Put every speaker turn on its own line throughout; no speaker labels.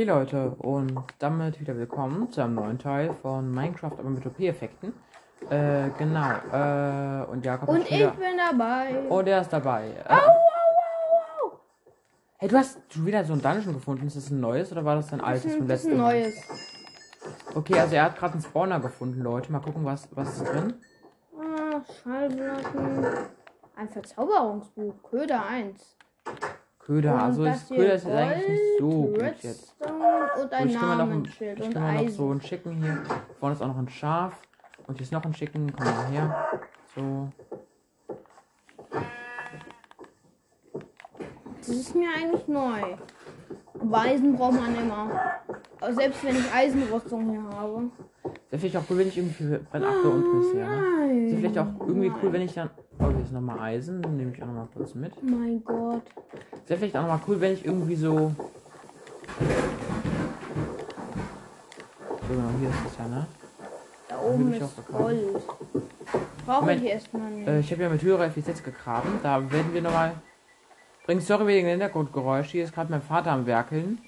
Okay, Leute, und damit wieder willkommen zu einem neuen Teil von Minecraft, aber mit OP-Effekten. Äh, genau. Äh, und Jakob
Und ich
wieder.
bin dabei.
Oh, der ist dabei. Äh,
Au, au, au, au.
hey, du hast schon wieder so ein Dungeon gefunden. Ist das ein neues oder war das ein altes vom
ein, das ist
letzten
ein
Mal?
neues.
Okay, also er hat gerade einen Spawner gefunden, Leute. Mal gucken, was, was ist drin.
Ah, Schallplatten. Ein Verzauberungsbuch. Köder 1.
Köder.
Und
also
das
ist, Köder ist eigentlich nicht so gut jetzt.
Und
So,
ein
ein,
Namensschild und
kann mal noch
Eisen.
so ein Chicken hier. Vorne ist auch noch ein Schaf. Und hier ist noch ein Chicken. Komm mal her. So.
Das ist mir eigentlich neu. Aber Eisen braucht man immer. Aber selbst wenn ich Eisenrüstung hier habe.
Wäre vielleicht auch cool, wenn ich irgendwie Brennachse unten ist, ja. Ne?
Nein.
Ist vielleicht auch irgendwie cool, wenn ich dann. Oh, hier ist nochmal Eisen. Den nehme ich auch nochmal kurz mit.
Mein Gott.
Wäre vielleicht auch nochmal cool, wenn ich irgendwie so. So, genau, hier ist es ja, ne?
Da oben ist. Gold. Brauche
Moment.
ich erstmal nicht.
Äh, ich habe ja mit höherer Effizienz gegraben. Da werden wir nochmal. Bringt sorry wegen dem Hintergrundgeräusch. Hier ist gerade mein Vater am Werkeln.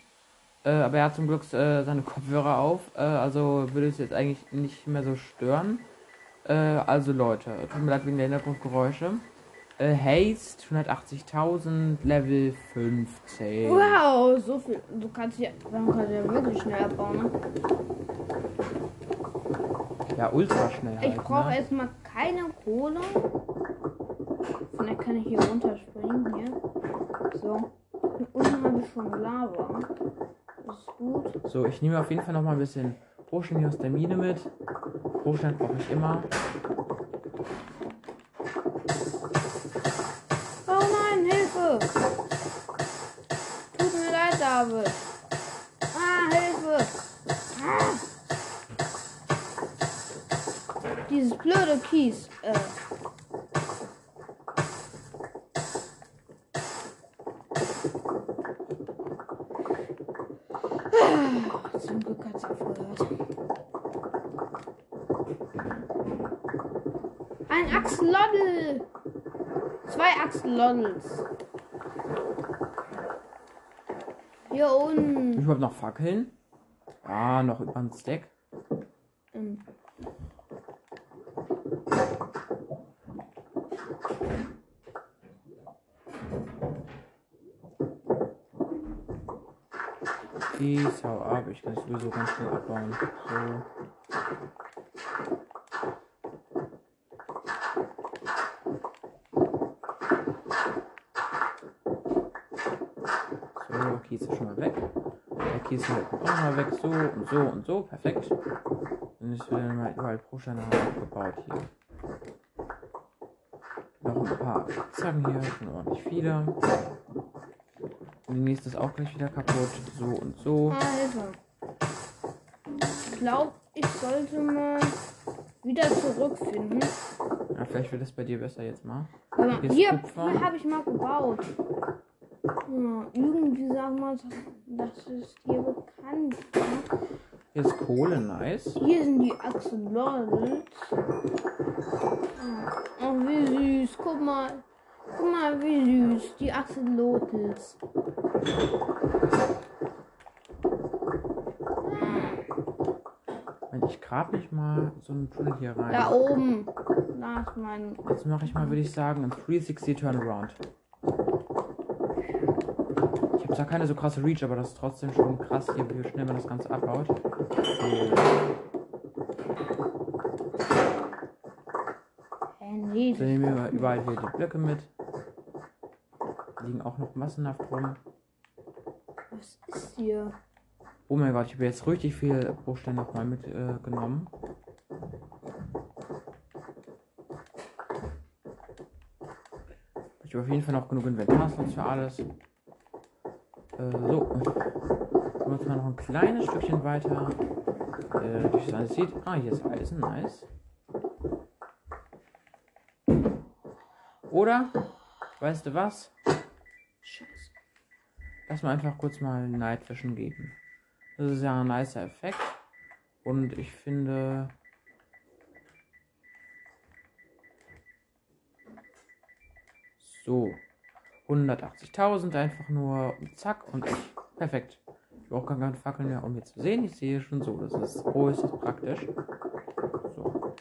Äh, aber er hat zum Glück äh, seine Kopfhörer auf. Äh, also würde es jetzt eigentlich nicht mehr so stören. Äh, also Leute, tut mir leid wegen der Hintergrundgeräusche. Äh, Haste 180.000, Level 15.
Wow, so viel. Du kannst ja, man kann ja wirklich schnell abbauen. Ne?
Ja, ultra schnell halt.
Ich brauche
ne?
erstmal keine Kohle. Vielleicht kann ich hier runterspringen. Hier. So. Hier unten habe ich schon Lava. Das ist gut.
So, ich nehme auf jeden Fall noch mal ein bisschen Rohstein hier aus der Mine mit. Rohstein brauche ich immer.
Oh nein, Hilfe! Tut mir leid, David. Ah, Hilfe! Ah. Dieses blöde Kies. Äh. Ah, Zum Glück hat sie aufgehört. Ein Axolotl! Axolotls. Hier unten.
Ich habe noch Fackeln. Ah, noch über ein Stack.
Ähm,
Peace, hau ab. Ich kann es sowieso ganz schnell abbauen. So, Kies ist schon mal weg. Kies hier kommt auch noch mal weg. So und so und so. Perfekt. Dann ist wieder mal überall Pro-Steine aufgebaut hier. Noch ein paar Zacken hier. Schon ordentlich viele. Und die nächste ist auch gleich wieder kaputt. So und so.
Hilfe. Ich glaube, ich sollte mal wieder zurückfinden.
Ja, vielleicht wird das bei dir besser jetzt mal.
Aber
Hier ist
hier habe ich mal gebaut. Ja, irgendwie sagen wir, das ist dir bekannt. Ne?
Hier ist Kohle, nice.
Hier sind die Axolotls. Oh, wie süß. Guck mal. Guck mal, wie süß. Die Axolotls.
Ich grab mich mal so einen Tunnel hier rein.
Da oben. Da ist mein.
Jetzt mache ich mal, würde ich sagen, einen 360 Turnaround. Habe zwar keine so krasse Reach, aber das ist trotzdem schon krass hier, wie schnell man das Ganze abbaut. So.
Nee.
Dann nehmen wir überall hier die Blöcke mit. Liegen auch noch massenhaft rum.
Was ist hier?
Oh mein Gott, ich habe jetzt richtig viel Bruchstein nochmal mitgenommen. Äh, ich habe auf jeden Fall noch genug Inventarslots für alles. Äh, so. Gehen wir jetzt mal noch ein kleines Stückchen weiter. Äh, durch das sieht. Ah, hier ist Eisen, nice. Oder, weißt du was?
Scheiße.
Lass mal einfach kurz mal Night Vision geben. Das ist ja ein nicer Effekt. Und ich finde. So. 180.000 einfach nur und zack und ich. Perfekt. brauche gar keine Fackeln mehr, um hier zu sehen. Ich sehe schon so. Das ist äußerst praktisch. So.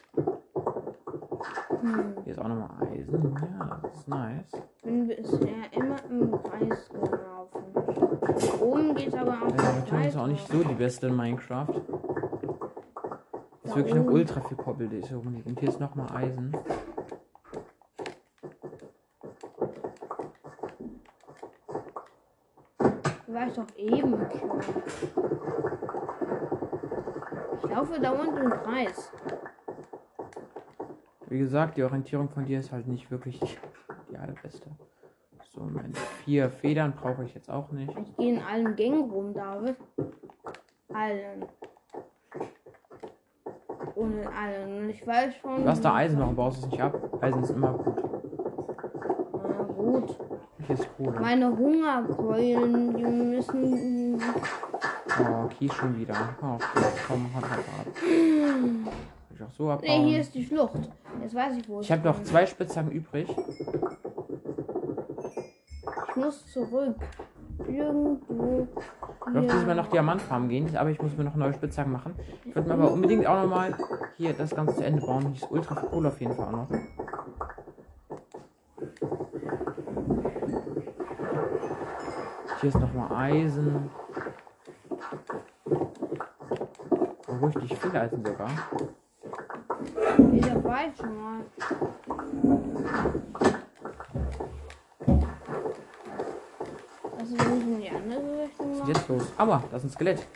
Hm.
Hier ist auch nochmal Eisen. Ja, das ist nice.
Bin bisher immer im Kreis gelaufen. Oben geht aber auch
Ja, natürlich ist auch nicht so die beste in Minecraft. Ist wirklich noch ultra viel Koppel, die ist hier rumliegt. Und hier ist nochmal Eisen.
Ich doch eben. Ich laufe dauernd im Kreis.
Wie gesagt, die Orientierung von dir ist halt nicht wirklich die, allerbeste. So, meine vier Federn brauche ich jetzt auch nicht.
Ich gehe in allen Gängen rum, David. Allen. In allen. Und ich weiß schon.
Hast da Eisen, warum baust du es nicht ab? Eisen ist immer gut.
Na gut.
Kohle.
Meine Hungerkeulen, die müssen.
Oh, Kies schon wieder. Oh, komm, hat halt ab. Auch so abbauen.
hier ist die Schlucht. Jetzt weiß ich, wo es
Ich habe noch zwei Spitzhacken übrig.
Ich muss zurück. Irgendwo.
Ich möchte diesmal nach Diamantfarm gehen, aber ich muss mir noch neue Spitzhacken machen. Ich würde mir aber unbedingt auch nochmal hier das Ganze zu Ende bauen. Hier ist ultra Kohle auf jeden Fall auch noch. Hier ist nochmal Eisen. Oh, richtig viel Eisen sogar.
Ich dabei schon mal. Was ist wenn ich in die andere Richtung
Was ist jetzt los? Aua, das ist ein Skelett.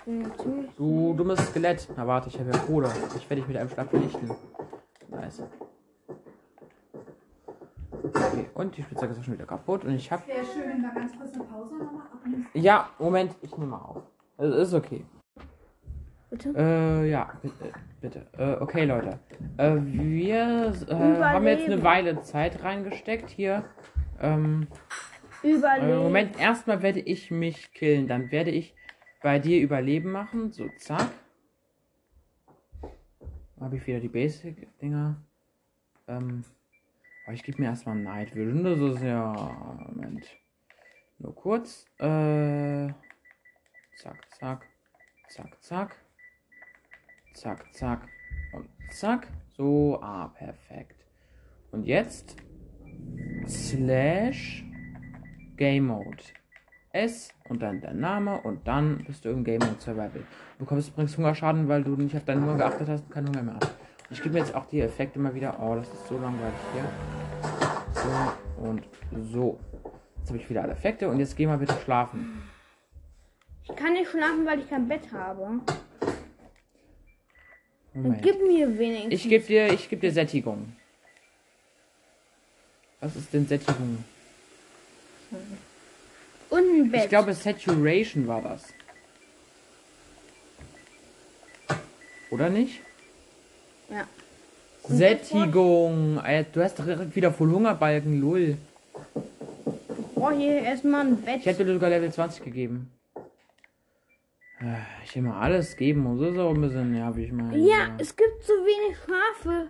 Du dummes Skelett. Na warte, ich habe ja Kohle. Ich werde dich mit einem Schlag vernichten. Nice. Spitzhacke ist auch schon wieder kaputt. Und ich habe.
Wäre schön, wenn wir ganz kurz eine Pause nochmal machen.
Ja, Moment, ich nehme mal auf. Also, ist okay.
Bitte?
Äh, ja, bitte. bitte. Äh, okay, Leute. Äh, wir äh, haben jetzt eine. Weile Zeit reingesteckt hier. Ähm, äh,
Überleben.
Moment, erstmal werde ich mich killen. Dann werde ich bei dir Überleben machen. So, zack. Habe ich wieder die Basic-Dinger. Ähm, aber ich gebe mir erstmal Night Vision. Das ist ja. Moment. Nur kurz. Äh. Zack, zack. Zack, zack. Zack, zack. Und zack. So, ah, perfekt. Und jetzt. Slash. Game Mode. S und dann der Name und dann bist du im Game Mode Survival. Du bekommst übrigens Hungerschaden, weil du nicht auf deinen Hunger geachtet hast und keinen Hunger mehr hast. Ich gebe mir jetzt auch die Effekte mal wieder. Oh, das ist so langweilig hier. So und so. Jetzt habe ich wieder alle Effekte und jetzt geh mal bitte schlafen.
Ich kann nicht schlafen, weil ich kein Bett habe. Dann gib mir wenigstens.
Ich gebe dir, ich geb dir Sättigung. Was ist denn Sättigung?
Und ein Bett.
Ich glaube, Saturation war das. Oder nicht?
Ja.
Sättigung. Alter, Du hast doch direkt wieder voll Hungerbalken, lul.
Ich brauche hier erstmal ein Bett.
Ich hätte dir sogar Level 20 gegeben. Äh, Ich will mal alles geben und so ist auch ein bisschen nervig, mein.
ja, es gibt so wenig Schafe.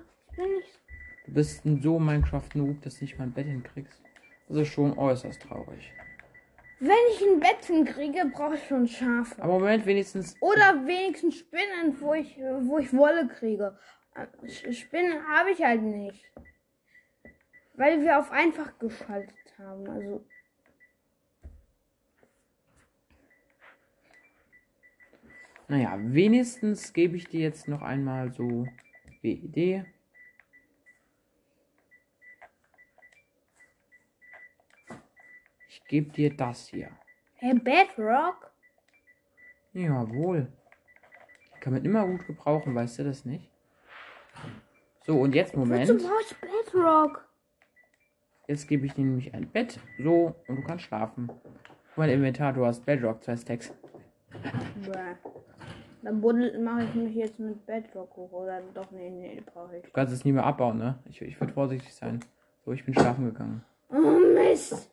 Du bist ein so Minecraft-Noob, dass du nicht mal ein Bett hinkriegst. Das ist schon äußerst traurig.
Wenn ich ein Bett hinkriege, brauche ich schon Schafe.
Aber Moment, wenigstens.
Oder wenigstens Spinnen, wo ich, wo ich Wolle kriege. Spinnen habe ich halt nicht. Weil wir auf einfach geschaltet haben. Also.
Naja, wenigstens gebe ich dir jetzt noch einmal so WID. Ich gebe dir das hier.
Hey, Bedrock?
Jawohl. Kann man immer gut gebrauchen, weißt du das nicht? So, und jetzt Moment.
Ich Bedrock?
Jetzt gebe ich dir nämlich ein Bett. So, und du kannst schlafen. Mein Inventar, du hast Bedrock, zwei Stacks.
Bäh. Dann buddel mache ich mich jetzt mit Bedrock hoch. Oder doch, nee, nee, brauche ich.
Du kannst es nie mehr abbauen, ne? Ich, ich würde vorsichtig sein. So, ich bin schlafen gegangen.
Oh Mist!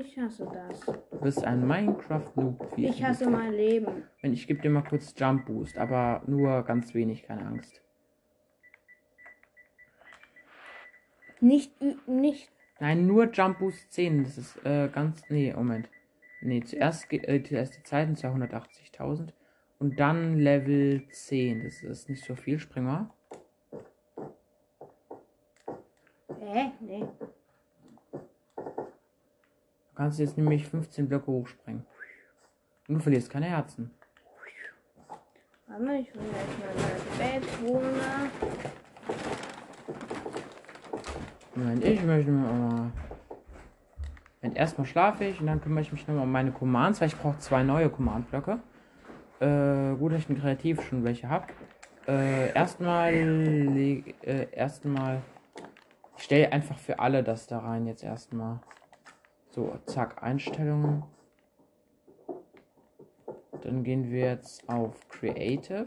Ich hasse das.
Du bist ein Minecraft-Noob.
Ich hasse mein Leben.
Wenn ich gebe dir mal kurz Jump Boost, aber nur ganz wenig, keine Angst.
Nicht, nicht.
Nein, nur Jump Boost 10. Das ist äh, ganz. Nee, Moment. Nee, zuerst, äh, zuerst die Zeiten 280.000 und dann Level 10. Das ist nicht so viel, spring mal.
Hä? Nee.
Du kannst jetzt nämlich 15 Blöcke hochspringen. Und du verlierst keine Herzen.
Warte ich will jetzt mal das Bett holen.
Moment, ich möchte mir mal. Moment, erstmal schlafe ich und dann kümmere ich mich nochmal um meine Commands, weil ich brauche zwei neue Command-Blöcke. Äh, gut, dass ich in Kreativ schon welche habe. Äh, erstmal. Äh, erstmal. Ich stelle einfach für alle das da rein jetzt erstmal. So, zack, Einstellungen. Dann gehen wir jetzt auf Creative.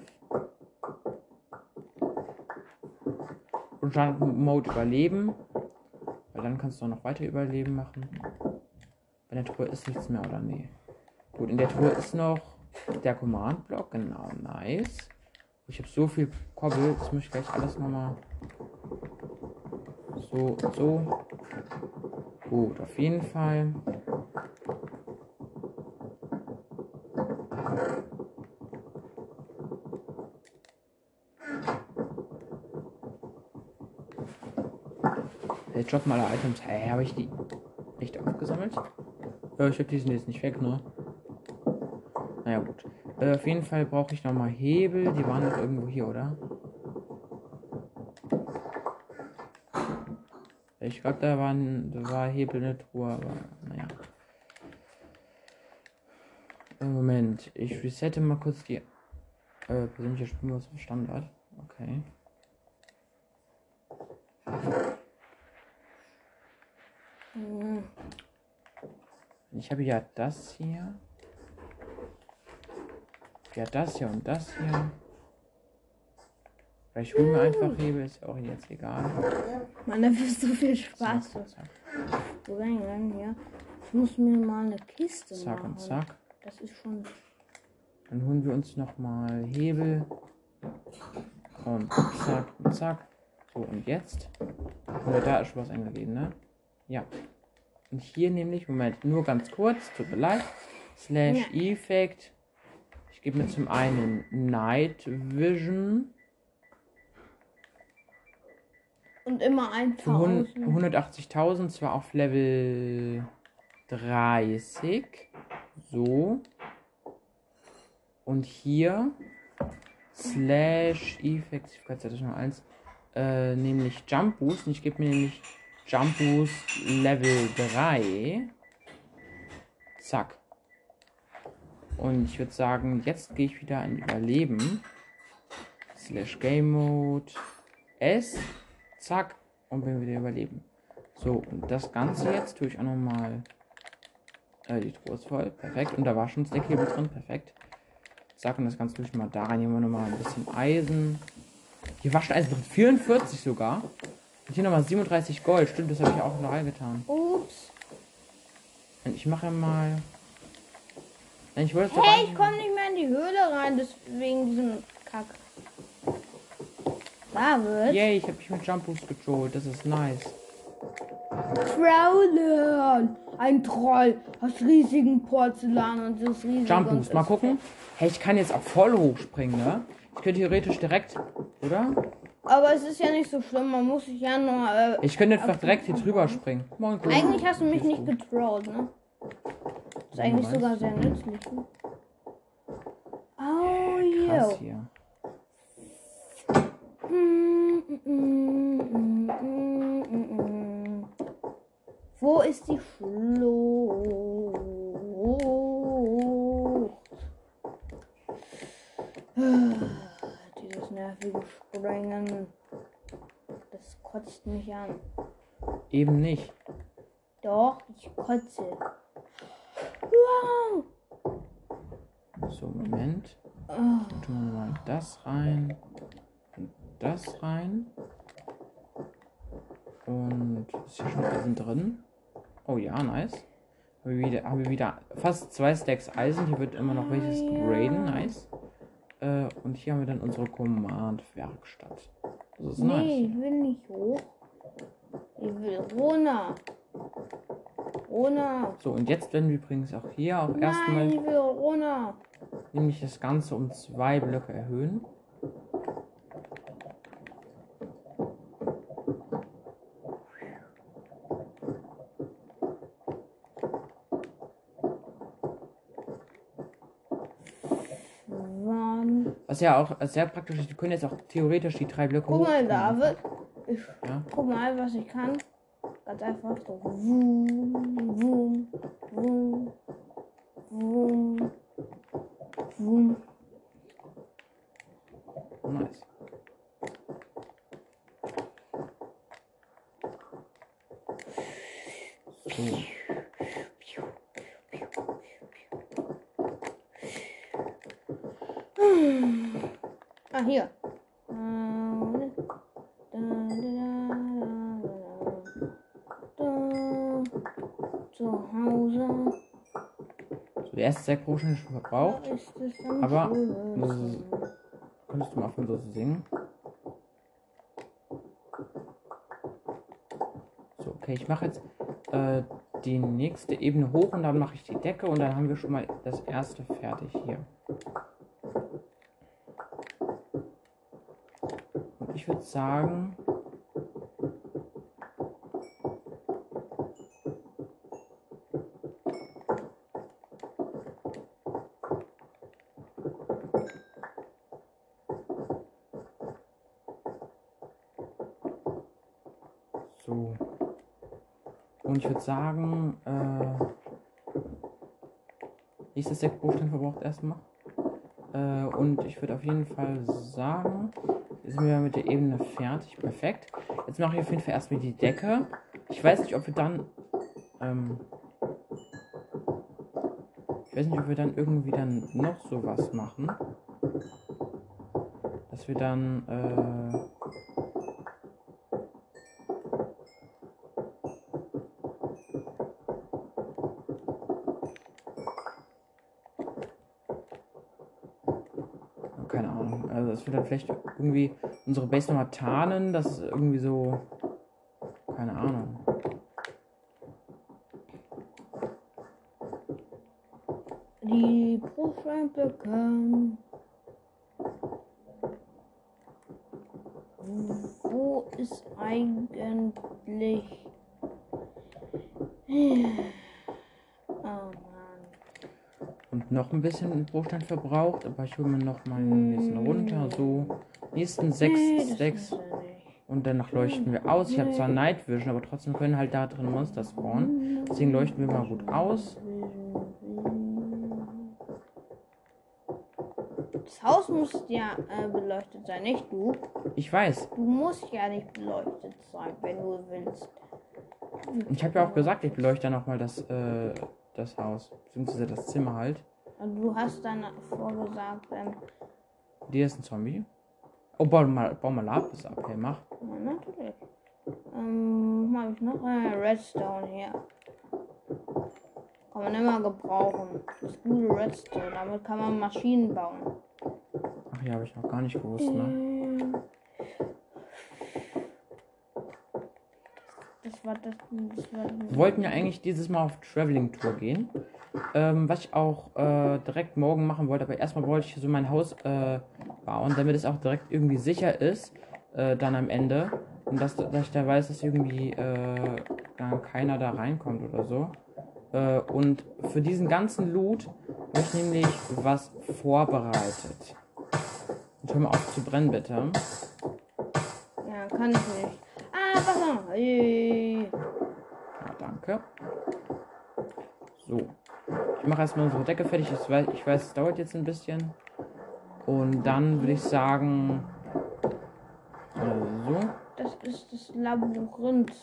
Und dann Mode überleben. Weil dann kannst du auch noch weiter überleben machen. Bei der Truhe ist nichts mehr, oder nee? Gut, in der Truhe ist noch der Command-Block. Genau, nice. Ich habe so viel Kobbel, das muss ich gleich alles nochmal. So, so. Gut, auf jeden Fall. Droppen alle Items. Hä, hey, habe ich die echt aufgesammelt? Ja, ich habe die sind jetzt nicht weg, ne? Naja, gut. Äh, auf jeden Fall brauche ich nochmal Hebel. Die waren doch irgendwo hier, oder? Ich glaube, da, waren, da war Hebel eine Truhe, aber naja. Äh, Moment, ich resette mal kurz die äh, persönliche Spielmodus auf Standard. Okay. Ich habe ja das hier. Ja, das hier und das hier. Vielleicht holen wir einfach Hebel, ist auch jetzt egal.
Mann, da wirst so viel Spaß.
Zack, zack,
Wo rein, rein, ja. Ich muss mir mal eine Kiste
zack
machen.
und zack.
Das ist schon.
Dann holen wir uns nochmal Hebel. Und zack und zack. So, und jetzt? Oder da ist schon was eingegeben, ne? Ja. Und hier nämlich, Moment, nur ganz kurz, tut mir leid. Slash Effect. Ich gebe mir zum einen Night Vision.
Und immer
Für hun-
1000.
180.000, zwar auf Level 30. So. Und hier slash noch eins, äh, nämlich Jump Boost. Und ich gebe mir nämlich Jump Boost Level 3. Zack. Und ich würde sagen, jetzt gehe ich wieder in Überleben. Slash Game Mode. S. Zack. Und bin wieder überleben. So, und das Ganze jetzt tue ich auch nochmal. Äh, die Truhe ist voll. Perfekt. Und da war schon Stackhebel drin. Perfekt. Zack, und das Ganze tue ich mal da rein. Hier haben wir nochmal ein bisschen Eisen. Hier war schon Eisen drin. 44 sogar. Und hier nochmal 37 Gold. Stimmt, das habe ich auch noch reingetan.
Ups.
Und ich mache mal. Ich wollte
Hey, ich komme nicht mehr in die Höhle rein, das wegen diesem Kack. David.
Yay, ich habe mich mit Jump Boost getrollt. Das ist nice.
Trollen. Ein Troll aus riesigen Porzellan und das riesige.
Jump
und
Boost. Mal gucken. Hey, ich kann jetzt auch voll hochspringen, ne? Ich könnte theoretisch direkt, oder?
Aber es ist ja nicht so schlimm, man muss sich ja nur. Äh,
Ich könnte einfach direkt hier drüber springen. Moin, Kuh.
eigentlich hast du mich nicht getrollt, ne? Das ist eigentlich sogar sehr nützlich. Ne? Oh, yo.
hier.
Mm, mm, mm. Wo ist die Flucht? Nervige Springen. Das kotzt mich an.
Eben nicht.
Doch, ich kotze. Wow!
So, Moment.
Oh,
Tun wir mal das rein. Und das rein. Und ist hier schon Eisen drin? Oh ja, nice. Haben wir wieder, haben wir wieder fast zwei Stacks Eisen. Hier wird immer noch welches gegraden. Nice. Äh, und hier haben wir dann unsere Command-Werkstatt. Das ist
nee,
nice.
ich will nicht hoch. Ich will runter. Runter.
So, und jetzt werden wir übrigens auch hier auch erstmal
Nein, ich will runter.
nämlich das Ganze um zwei Blöcke erhöhen. Was ja auch sehr praktisch ist, wir können jetzt auch theoretisch die drei Blöcke
Guck mal. David. Ich,
Ja.
Guck mal, was ich kann. Ganz einfach so. Wum, wum, wum, wum, wum.
Nice. So.
Ah, hier. Zu Hause.
Potion ist schon verbraucht.
Ist
Aber-
schönsten.
Könntest du mal aufhören, so zu singen? So, okay, ich mache jetzt äh, die nächste Ebene hoch und dann mache ich die Decke und dann haben wir schon mal das erste fertig hier. Und ich würde sagen, so. Und ich würde sagen, äh, nächstes Deckbuchstaben verbraucht erstmal. Äh, und ich würde auf jeden Fall sagen, sind wir mit der Ebene fertig. Perfekt. Jetzt mache ich auf jeden Fall erstmal die Decke. Ich weiß nicht, ob wir dann. Ähm, ich weiß nicht, ob wir dann irgendwie dann noch sowas machen. Dass wir dann. Äh, keine Ahnung. Also dass wir dann vielleicht irgendwie unsere Base nochmal tarnen, das ist irgendwie so. Keine Ahnung.
Die Brustschweinblöcke. Wo ist eigentlich. Oh Mann.
Und noch ein bisschen Bruchstein verbraucht, aber ich hole mir noch mal ein bisschen runter. So. Nächsten sechs
Nee,
Stacks. Und danach leuchten wir aus. Ich habe zwar Night Vision, aber trotzdem können halt da drin Monster spawnen. Deswegen leuchten wir mal gut aus.
Das Haus muss ja äh, beleuchtet sein, nicht du.
Ich weiß.
Du musst ja nicht beleuchtet sein, wenn du willst.
Ich habe ja auch gesagt, ich beleuchte noch mal das, äh, das Haus. Beziehungsweise das Zimmer halt.
Du hast dann vorgesagt, ähm,
Dir ist ein Zombie. Oh, bau mal, bau mal Lapis ab, hey, mach.
ja, natürlich. Ähm, habe ich noch äh, Redstone hier. Kann man immer gebrauchen. Das ist gute Redstone. Damit kann man Maschinen bauen.
Ach ja, habe ich noch gar nicht gewusst, ne?
Ähm, Das war das. das war
Wir wollten ja eigentlich dieses Mal auf Traveling Tour gehen. Ähm, was ich auch äh, direkt morgen machen wollte, aber erstmal wollte ich so mein Haus äh, bauen, damit es auch direkt irgendwie sicher ist, äh, dann am Ende. Und dass, dass ich da weiß, dass irgendwie äh, dann keiner da reinkommt oder so. Äh, und für diesen ganzen Loot habe ich nämlich was vorbereitet. Und hör mal auf zu brennen, bitte.
Ja, kann ich nicht. Ah, Wasser. Hey.
Ja, danke. So. Ich mache erstmal unsere Decke fertig. Ich weiß, ich weiß, es dauert jetzt ein bisschen. Und dann würde ich sagen. Also.
Das ist das Labyrinth.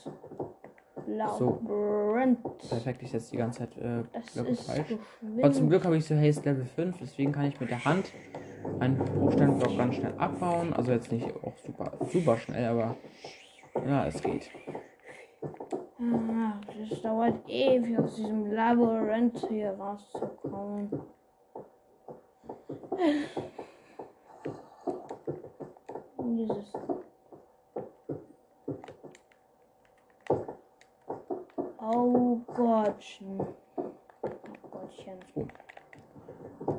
Labyrinth.
Perfekt, ich setze die ganze Zeit äh,
Das
Blöcke
ist
falsch. Aber zum Glück habe ich so Haste Level 5, deswegen kann ich mit der Hand einen Bruchsteinblock ganz schnell abbauen. Also jetzt nicht auch super, super schnell, aber ja, es geht.
Ah, Das dauert ewig, aus diesem Labyrinth hier rauszukommen. Dieses. Oh Gott. quatschen. Oh Gottchen.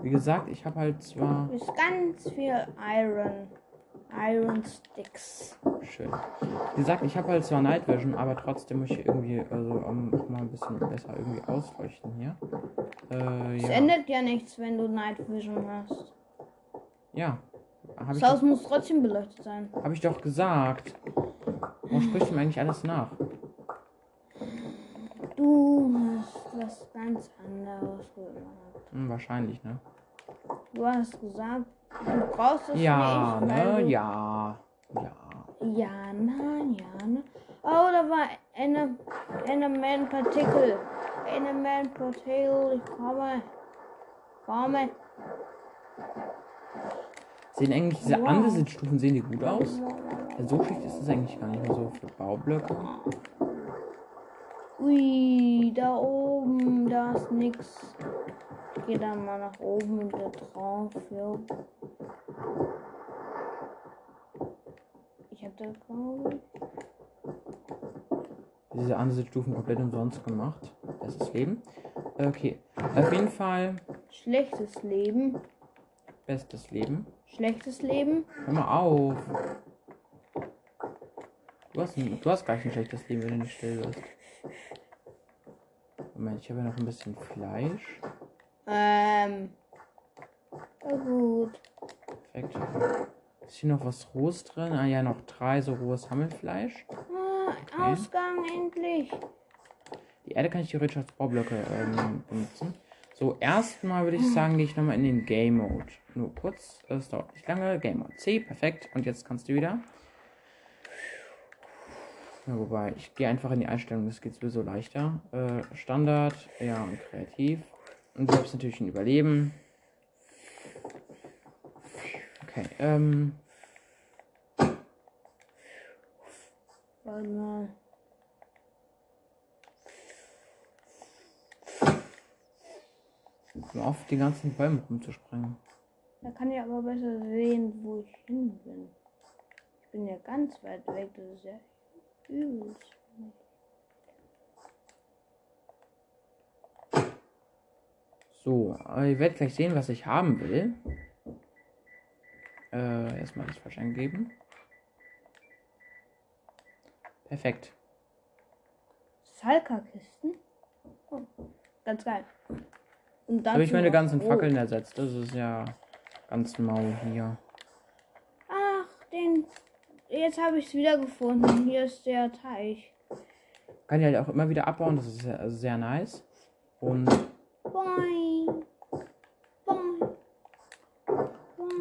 Wie gesagt, ich habe halt zwar.
Ist ganz viel Iron. Iron Sticks.
Schön. Wie gesagt, ich habe halt zwar Night Vision, aber trotzdem muss ich irgendwie also um, auch mal ein bisschen besser irgendwie ausleuchten hier. Äh,
Es
ja.
ändert ja nichts, wenn du Night Vision hast.
Ja. Habe
Das Haus muss trotzdem beleuchtet sein.
hab ich doch gesagt. Warum sprichst du mir eigentlich alles nach?
Du hast was ganz anderes gemacht.
Hm, wahrscheinlich, ne?
Du hast gesagt, du brauchst es
Ja,
nicht.
ne?
du-
Ja. Ja.
Ja, nein, ja, ne? Oh, da war eine, eine Man Partikel. Eine Man Partikel, ich komme. Komme.
Sehen eigentlich diese
Wow.
Andesitstufen, sehen die gut aus? Ja, so schlecht ist es eigentlich gar nicht mehr so für Baublöcke.
Ui, da oben, da ist nix. Ich geh da mal nach oben und da drauf, ja. Ich.
Diese Andesitstufen komplett umsonst gemacht. Bestes Leben. Okay. Auf jeden Fall
Schlechtes Leben.
bestes Leben.
Schlechtes Leben.
Hör mal auf. Du hast, ein, du hast gleich ein schlechtes Leben, wenn du nicht still wirst. Moment, ich habe ja noch ein bisschen Fleisch.
Ähm. Na gut.
Perfekt. Ist hier noch was rohes drin? Ah ja, noch drei so rohes Hammelfleisch.
Ah, Ausgang endlich.
Die Erde kann ich theoretisch als Baublöcke ähm, benutzen. So, erstmal würde ich sagen, gehe ich nochmal in den Game Mode. Nur kurz, es dauert nicht lange. Game Mode C, perfekt. Und jetzt kannst du wieder. Ja, wobei, ich gehe einfach in die Einstellung, das geht sowieso leichter. Äh, Standard, ja, und kreativ. Und selbst natürlich ein Überleben. Okay, ähm,
Warte mal.
um auf die ganzen Bäume rumzuspringen.
Da kann ich aber besser sehen, wo ich hin bin. Ich bin ja ganz weit weg, das ist ja übelst.
So, äh, ihr werdet gleich sehen, was ich haben will. Äh, erstmal das falsch eingeben. Perfekt.
Salka-Kisten? Oh, ganz geil. Und
Da habe ich meine ganzen
Rot.
Fackeln ersetzt. Das ist ja ganz mau hier.
Ach, den. Jetzt habe ich es wieder gefunden. Hier ist der Teich.
Kann ich halt auch immer wieder abbauen. Das ist sehr, sehr nice. Und.
Boing. Boing.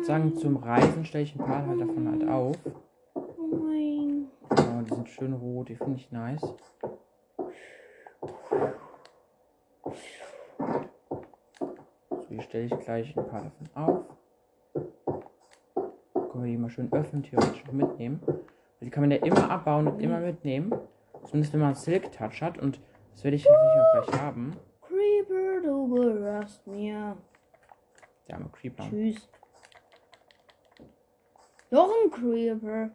Sagen, zum Reisen stelle ich ein paar halt davon halt auf.
Boing.
Genau, die sind schön rot. Die finde ich nice. So, hier stelle ich gleich ein paar davon auf. Können wir die mal schön öffnen, theoretisch auch mitnehmen. Die kann man ja immer abbauen und immer mitnehmen. Zumindest wenn man Silk Touch hat. Und das werde ich natürlich auch gleich haben.
Creeper, du berührst mir.
Der arme Creeper.
Tschüss. Noch ein Creeper.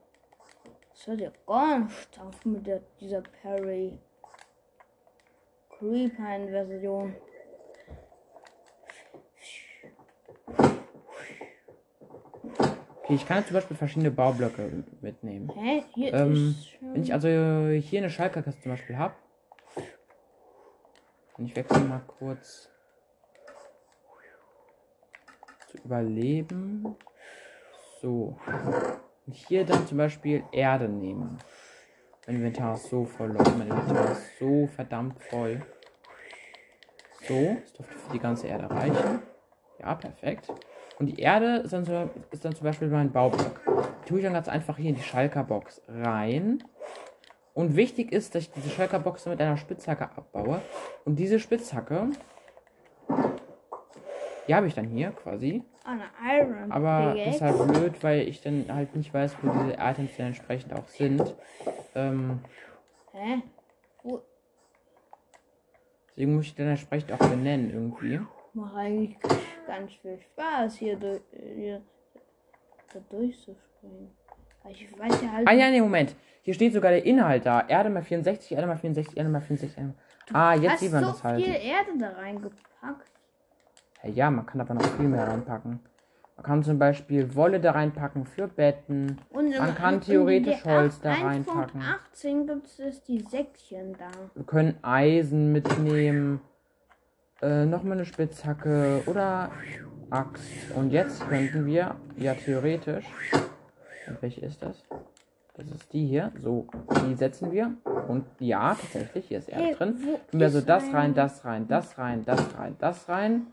Das hört ja gar nicht auf mit der, dieser Parry. Creeper-Inversion.
Okay, ich kann jetzt zum Beispiel verschiedene Baublöcke mitnehmen.
Hä? Hier
Ähm. Wenn ich also hier eine Schalkerkaste zum Beispiel habe. Und ich wechsle mal kurz zu überleben. So. Und hier dann zum Beispiel Erde nehmen. Mein Inventar ist so voll, Leute. Mein Inventar ist so verdammt voll. So, das dürfte für die ganze Erde reichen. Ja, perfekt. Und die Erde ist dann, so, ist dann zum Beispiel mein Baublock. Die tue ich dann ganz einfach hier in die Schalkerbox rein. Und wichtig ist, dass ich diese Schalkerbox mit einer Spitzhacke abbaue. Und diese Spitzhacke, die habe ich dann hier quasi. Aber
Pickaxe.
ist halt blöd, weil ich dann halt nicht weiß, wo diese Items dann entsprechend auch sind. Ähm,
Hä? Wo?
deswegen muss ich dann entsprechend auch benennen irgendwie.
Macht eigentlich ganz viel Spaß, hier, durch, hier da durchzuspringen. Ich weiß ja halt.
Ah ja, nee, Moment. Hier steht sogar der Inhalt da. Erde mal 64, Erde mal 64, Erde mal 64. Erde mal... Ah, jetzt sieht man
so
das halt.
viel Erde da reingepackt.
Ja, man kann aber noch viel mehr reinpacken. Man kann zum Beispiel Wolle da reinpacken für Betten.
Und
Man kann theoretisch Holz da
1.18
reinpacken.
gibt es die Säckchen da.
Wir können Eisen mitnehmen. Äh, nochmal eine Spitzhacke oder Axt. Und jetzt könnten wir, ja theoretisch. Welche ist das? Das ist die hier. So, die setzen wir. Und ja, tatsächlich, hier ist Erde
Hey,
drin. Tun wir also
ist
das
ein-
rein, das rein, das rein, das rein, das rein.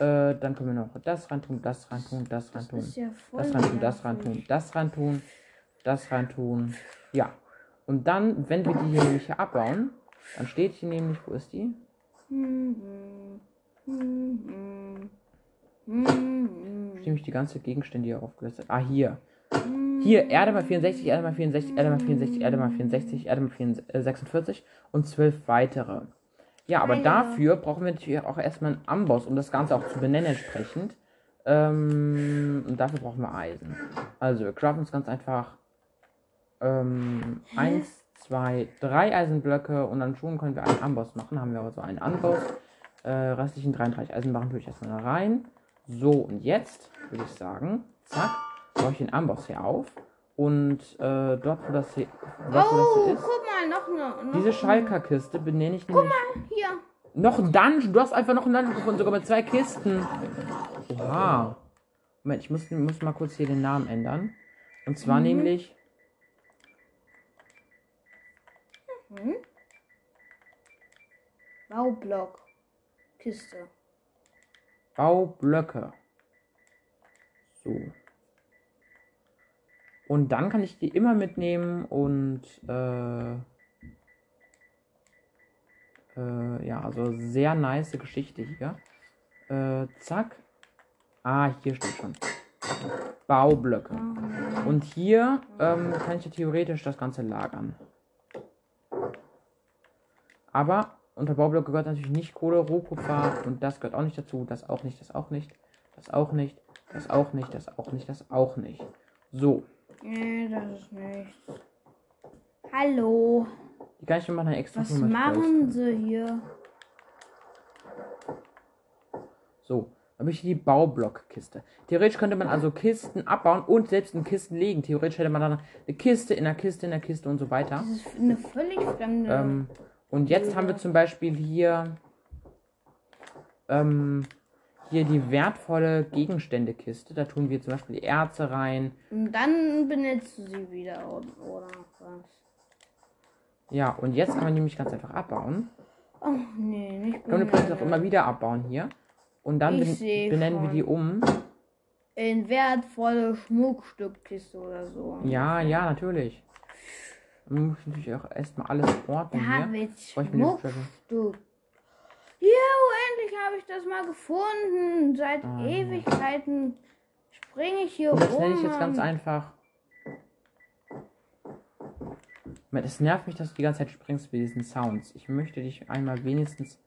Äh, dann können wir noch das rein tun, das rein tun, das rein
Das ja
Das rein tun, das rein
nervig.
tun, das rein tun, das rein tun. Ja. Und dann, wenn wir die hier nämlich hier abbauen, dann steht hier nämlich, wo ist die? Nämlich die ganze Gegenstände hier aufgelistet. Ah, hier. Hier, Erde mal 64, Erde mal 64, Erde mal 64, Erde mal 64, Erde mal 64, äh, 46 und 12 weitere. Ja, aber
Ah, ja.
dafür brauchen wir natürlich auch erstmal einen Amboss, um das Ganze auch zu benennen entsprechend. Ähm, und dafür brauchen wir Eisen. Also, wir craften uns ganz einfach ähm, eins, zwei, drei Eisenblöcke und dann schon können wir einen Amboss machen. Haben wir also einen Amboss. Äh, restlichen 33 Eisenbarren tue ich erstmal rein. So, und jetzt würde ich sagen, zack, baue ich den Amboss hier auf. Und äh, dort, wo das hier, dort, wo das
Oh,
hier ist,
guck mal, noch eine. Noch
diese Schalkerkiste benenne ich nämlich.
Hier.
Noch ein Dungeon. Du hast einfach noch einen Dungeon gefunden, sogar mit zwei Kisten. Oha. Moment, ich muss, muss mal kurz hier den Namen ändern. Und zwar
Mhm.
nämlich.
Hm? Baublock. Kiste.
Baublöcke. So. Und dann kann ich die immer mitnehmen und äh, äh, ja, also sehr nice Geschichte hier. Äh, zack. Ah, hier steht schon. Baublöcke. Und hier ähm, kann ich ja theoretisch das Ganze lagern. Aber unter Baublöcke gehört natürlich nicht Kohle, Rohkupfer und das gehört auch nicht dazu. Das auch nicht, das auch nicht, das auch nicht, das auch nicht, das auch nicht, das auch nicht. So,
Nee, das ist nichts. Hallo.
Die kann ich mir mal dann extra
Was machen sie hier?
So, dann habe ich hier die Baublockkiste. Theoretisch könnte man also Kisten abbauen und selbst in Kisten legen. Theoretisch hätte man dann eine Kiste in der Kiste in der Kiste und so weiter.
Das ist eine völlig fremde.
Ähm, und jetzt haben wir zum Beispiel hier ähm, hier die wertvolle Gegenständekiste. Da tun wir zum Beispiel die Erze rein.
Und dann benutzt du sie wieder, oder was?
Ja, und jetzt kann man nämlich ganz einfach abbauen.
Oh, nee, nicht
Können wir übrigens auch immer wieder abbauen hier. Und dann ben benennen wir
schon.
die um.
In wertvolle Schmuckstückkiste oder so.
Ja, ja, natürlich. Dann muss ich natürlich auch erstmal alles ordnen ich mir den Treasure-
Schmuckstück. Ja, endlich habe ich das mal gefunden. Seit
Ah.
Ewigkeiten springe ich hier
das
rum.
nenne ich jetzt ganz einfach. Moment, Es nervt mich, dass du die ganze Zeit springst mit diesen Sounds. Ich möchte dich einmal wenigstens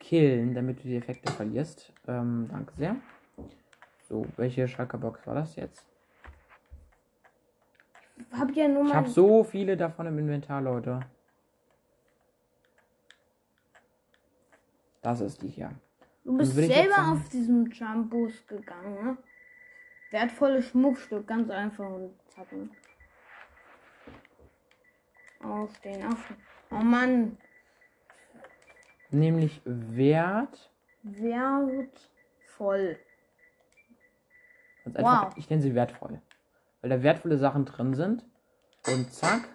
killen, damit du die Effekte verlierst. Ähm, danke sehr. So, welche Schalker-Box war das jetzt?
Hab ja nur
Ich
mal.
habe so viele davon im Inventar, Leute. Das ist die hier.
du bist
ich
selber
sagen-
auf diesen Jumbos gegangen, ne? Wertvolles Schmuckstück, ganz einfach und zacken. Aufstehen, aufstehen. Oh Mann,
Nämlich Wert.
wertvoll.
Ganz einfach,
Wow.
Ich nenne sie wertvoll. Weil da wertvolle Sachen drin sind. Und zack.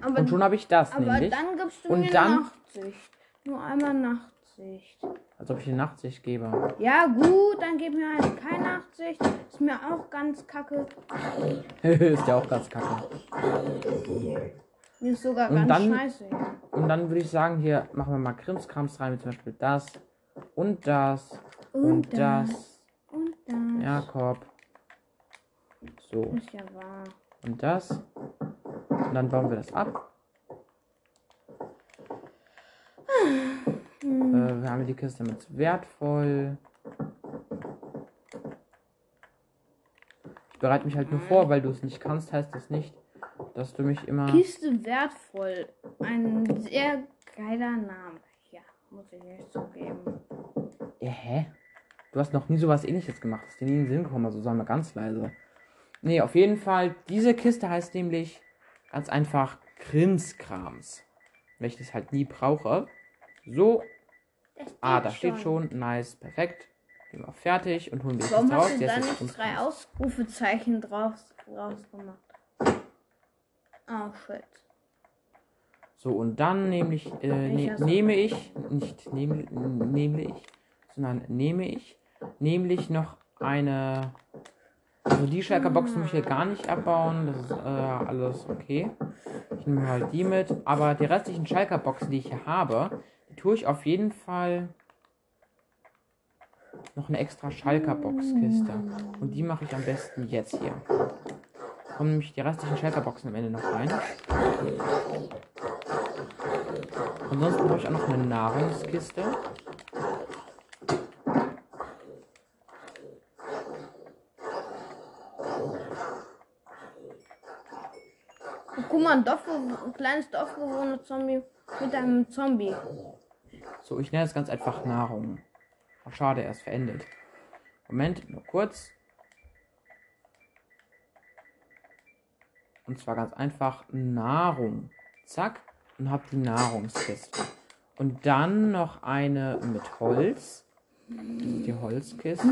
Aber,
Und schon habe ich das
aber
nämlich.
dann gibst du
Und
mir
dann-
Nachtsicht. Nur einmal Nachtsicht.
Als ob ich eine Nachtsicht gebe.
Ja, gut, dann gib mir halt keine Nachtsicht. Ist mir auch ganz kacke.
ist ja auch ganz kacke.
Mir ist sogar
Und
ganz
dann-
scheiße.
Und dann würde ich sagen, hier machen wir mal Krimskrams rein, wie zum Beispiel das und das und, das.
Und das.
Jakob. So,
Ist ja wahr.
und das. Und dann bauen wir das ab. Äh, wir haben die Kiste mit wertvoll. Ich bereite mich halt nur vor, weil du es nicht kannst, heißt das nicht, dass du mich immer.
Kiste wertvoll. Ein sehr geiler Name. Ja, muss ich nicht zugeben.
Ja, hä? Du hast noch nie sowas ähnliches gemacht. Ist dir nie in den Sinn gekommen, also sagen wir ganz leise. Nee, auf jeden Fall, diese Kiste heißt nämlich ganz einfach Krimskrams. Weil ich das halt nie brauche. So,
Das
ah,
geht
da steht schon. Nice, perfekt. Gehen wir fertig und holen wir
Warum
das raus.
hast du
Jetzt
da nicht drei Ausrufezeichen drauf, draus gemacht? Oh shit.
So, und dann nämlich, äh, ne, nehme ich, nicht nehme, nehme ich, sondern nehme ich, nämlich noch eine, also die Schalker Box muss ich hier gar nicht abbauen, das ist äh, alles okay. Ich nehme halt die mit, aber die restlichen Schalker Boxen, die ich hier habe, tue ich auf jeden Fall noch eine extra Schalker Box-Kiste. Und die mache ich am besten jetzt hier. Kommen nämlich die restlichen Schalker Boxen am Ende noch rein. Ansonsten brauche ich auch noch eine Nahrungskiste.
Guck mal, ein, Dorfbewohner, ein kleines Dorfbewohner-Zombie mit einem Zombie.
So, ich nenne es ganz einfach Nahrung. Ach, schade, er ist verendet. Moment, nur kurz. Und zwar ganz einfach Nahrung. Zack. Und hab die Nahrungskiste. Und dann noch eine mit Holz. Die Holzkiste.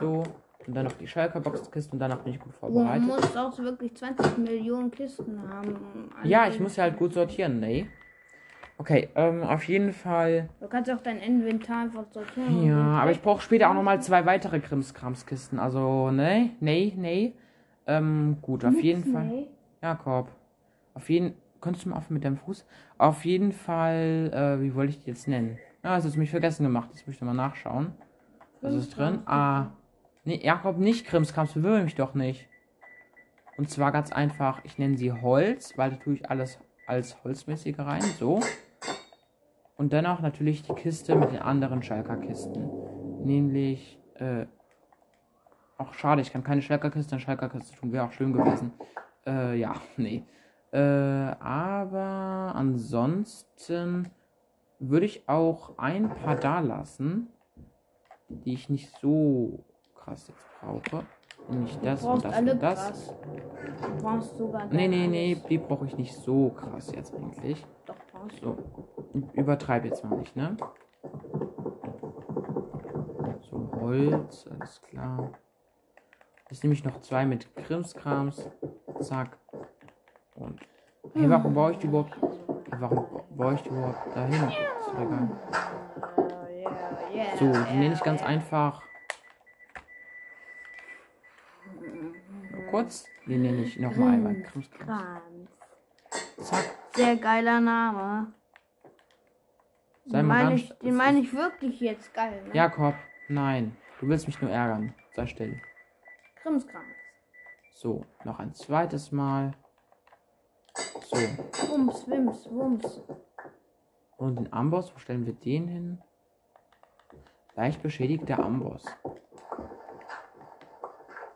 So. Und dann noch die Schalker-Box-Kiste. Und danach bin ich gut
Du
vorbereitet.
musst auch wirklich 20 Millionen Kisten haben.
Ja, ich muss ja halt gut sortieren, ne? Okay, ähm, auf jeden Fall.
Du kannst auch dein Inventar einfach sortieren.
Ja, aber ich brauche später auch nochmal zwei weitere Krimskramskisten. Also, ne, ne, ne. Ähm, gut, auf jeden Fall.
Nee.
Jakob. Auf jeden Könntest du mal aufhören mit deinem Fuß? Auf jeden Fall, äh, wie wollte ich die jetzt nennen? Ja, das hast du mich vergessen gemacht. Jetzt möchte ich mal nachschauen. Was ist drin? Ah. Nee, Jakob, nicht Krimskrams, verwirre mich doch nicht. Und zwar ganz einfach, ich nenne sie Holz, weil da tue ich alles als Holzmäßige rein. So. Und dann auch natürlich die Kiste mit den anderen Schalker-Kisten. Nämlich, äh. Ach, schade, ich kann keine Schalker-Kiste in Schalker-Kiste tun. Wäre auch schön gewesen. Äh, ja, nee. Äh, aber ansonsten würde ich auch ein paar da lassen, die ich nicht so krass jetzt brauche. Nämlich das und das und das.
krass. Du brauchst sogar.
Nee, nee, nee, die brauche ich nicht so krass jetzt eigentlich.
Doch.
So, übertreib jetzt mal nicht, ne? So, Holz, alles klar. Jetzt nehme ich noch zwei mit Krimskrams. Zack. Und. Hey, warum baue ich die überhaupt? Warum baue ich die überhaupt dahin? Ist egal. So, die nenne ich ganz einfach. Nur kurz. Den nenne ich nochmal einmal Krimskrams. Zack.
Sehr geiler Name.
Sei
Den meine ich, den meine ich wirklich jetzt geil. Ne?
Jakob, nein. Du willst mich nur ärgern. Sei still.
Krimskrams.
So, noch ein zweites Mal. So.
Wumms, Wims, Wumms.
Und den Amboss, wo stellen wir den hin? Leicht beschädigter Amboss.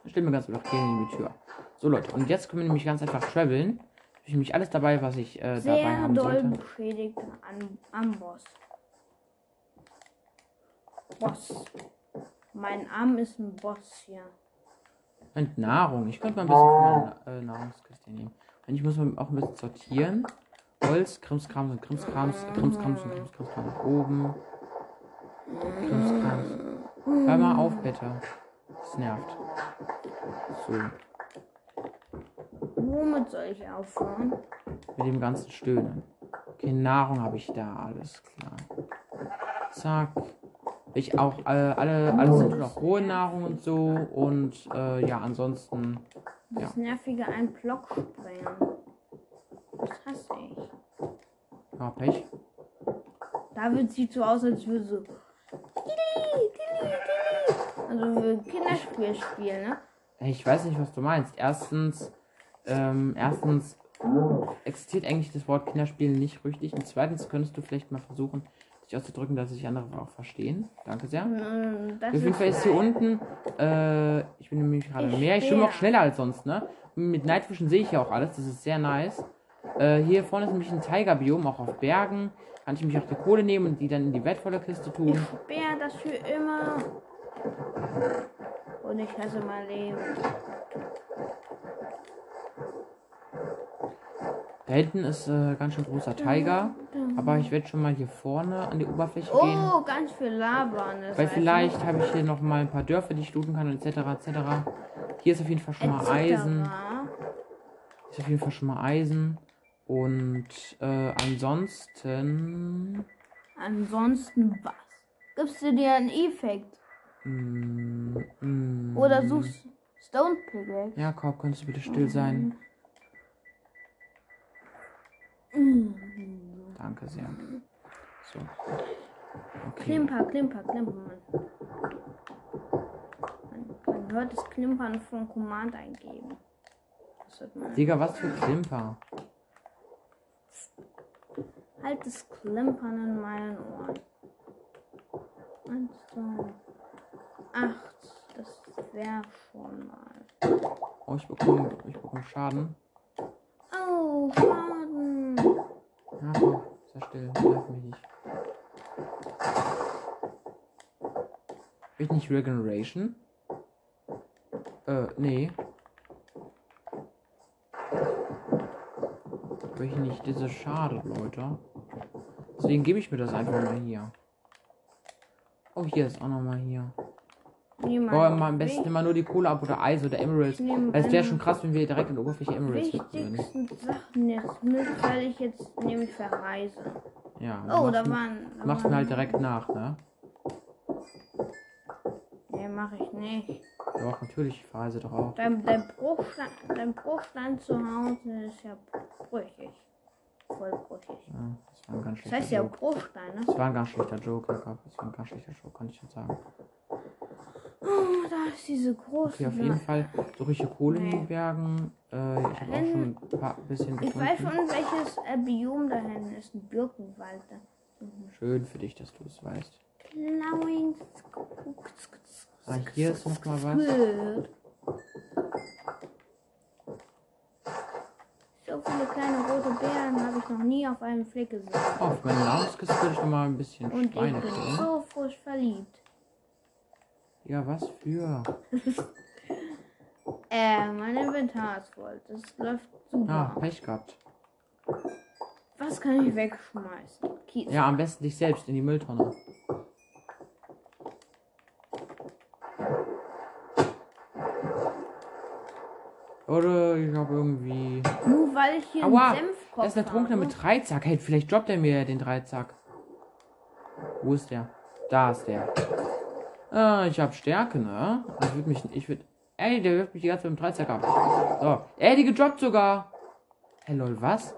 Da stellen wir ganz einfach hier in die Tür. So Leute, und jetzt können wir nämlich ganz einfach traveln. Habe ich nämlich alles dabei, was ich äh, dabei
Sehr
haben
doll
sollte.
beschädigt an, am Boss. Boss. Mein Arm ist ein Boss hier.
Und Nahrung. Ich könnte mal ein bisschen von meiner äh, Nahrungskiste nehmen. Und ich muss mal auch ein bisschen sortieren. Holz, Krimskrams und Krimskrams, äh, Krimskrams und Krimskrams nach oben. Krimskrams. Hör mal auf, bitte. Das nervt. So,
Womit soll ich aufhören?
mit dem ganzen Stöhnen. Okay, Nahrung habe ich da, alles klar. Zack. Ich auch, äh, alle, alles sind noch rohe Nahrung und so. Und äh, ja, ansonsten.
Das nervige ein Block sprengen. Das hasse ich.
Ja, Pech.
David sieht so aus, als würde so. Also Kinderspiel spielen, ne?
Ich weiß nicht, was du meinst. Erstens, ähm, erstens existiert eigentlich das Wort Kinderspielen nicht richtig. Und zweitens könntest du vielleicht mal versuchen, sich auszudrücken, dass sich andere auch verstehen. Danke sehr.
Mm,
Auf jeden Fall ist hier unten, äh, ich bin nämlich gerade
Ich
Meer, ich schwimme auch schneller als sonst, ne? Mit Nightvision sehe ich ja auch alles, das ist sehr nice. Äh, hier vorne ist nämlich ein Tigerbiom, auch auf Bergen. Kann ich mich auch die Kohle nehmen und die dann in die wertvolle Kiste
Ich
tun.
sperre das für immer. Und ich hasse mein Leben.
Da hinten ist äh, ganz schön großer Tiger, aber ich werde schon mal hier vorne an die Oberfläche gehen.
Oh, ganz viel Lava an der
Weil vielleicht habe ich hier noch mal ein paar Dörfer, die ich looten kann, etc. etc. Hier ist auf jeden Fall schon mal. Eisen. Hier ist auf jeden Fall schon mal Eisen. Und äh, ansonsten.
Ansonsten was? Gibst du dir einen Effekt?
Mm, mm,
Oder suchst Stone Pickaxe?
Ja, Korb, könntest du bitte still sein?
Mhm.
Danke sehr. So. Okay.
Klimper, Klimper, Klimper. Man, man hört das Klimpern von Command eingeben. Das hört man.
Digga, was für Klimper.
Halt das Klimpern in meinen Ohren. Eins, zwei, acht. Das wäre schon mal.
Oh, ich bekomme, ich bekomme Schaden.
Oh, Schaden.
Komm, sei still. Nerv mich nicht. Ich nicht Regeneration? Äh, nee. Will ich nicht. Das ist schade, Leute. Deswegen gebe ich mir das einfach mal hier. Oh, hier ist auch nochmal hier.
Niemand.
Oh, immer am besten immer nur die Kohle ab oder Eis oder Emeralds. Es wäre schon krass, wenn wir direkt in der Oberfläche Emeralds finden würden.
wichtigsten Sachen jetzt mit, weil ich jetzt nämlich verreise.
Ja,
Oh, da waren. Da
Machst du halt direkt nach, ne?
Nee, mach ich nicht.
Doch, natürlich, ich verreise doch auch.
Dein, dein, Bruchstein, dein Bruchstein zu Hause ist ja brüchig. Voll brüchig.
Ja, das war ein ganz
Das
schlechter
heißt ja
Joke.
Bruchstein, ne?
Das war ein ganz schlechter Joke. Das war ein ganz schlechter Joke, kann ich jetzt sagen.
Oh, da ist diese große.
Okay, auf jeden Fall ich hier Kohle in den Bergen. Äh, ich habe auch schon ein paar bisschen
Ich
gefunden.
weiß schon, welches äh, Biom da hinten ist. Ein Birkenwald. da.
Schön für dich, dass du es weißt.
Plowing.
Ah, hier ist noch mal was.
So viele kleine rote Beeren habe ich noch nie auf einem Fleck gesehen.
Auf meine Nahrungskiste würde ich noch mal ein bisschen
Und ich
Schweine
bin
killen.
so frisch verliebt.
Ja, was für?
Äh, mein Inventar ist voll. Das läuft super.
Ah, Pech gehabt.
Was kann ich wegschmeißen? Kies.
Ja, am besten dich selbst in die Mülltonne. Oder ich glaube irgendwie.
Nur weil ich hier
Aua!
einen Senfkopf
Da ist der Trunkner
habe.
mit Dreizack. Hey, vielleicht droppt er mir den Dreizack. Wo ist der? Da ist der. Ah, ich hab Stärke, ne? Ich würde mich. Ich würde. Ey, der wirft mich die ganze Zeit mit dem Dreizack ab. So. Ey, die gedroppt sogar. Hey, lol, was?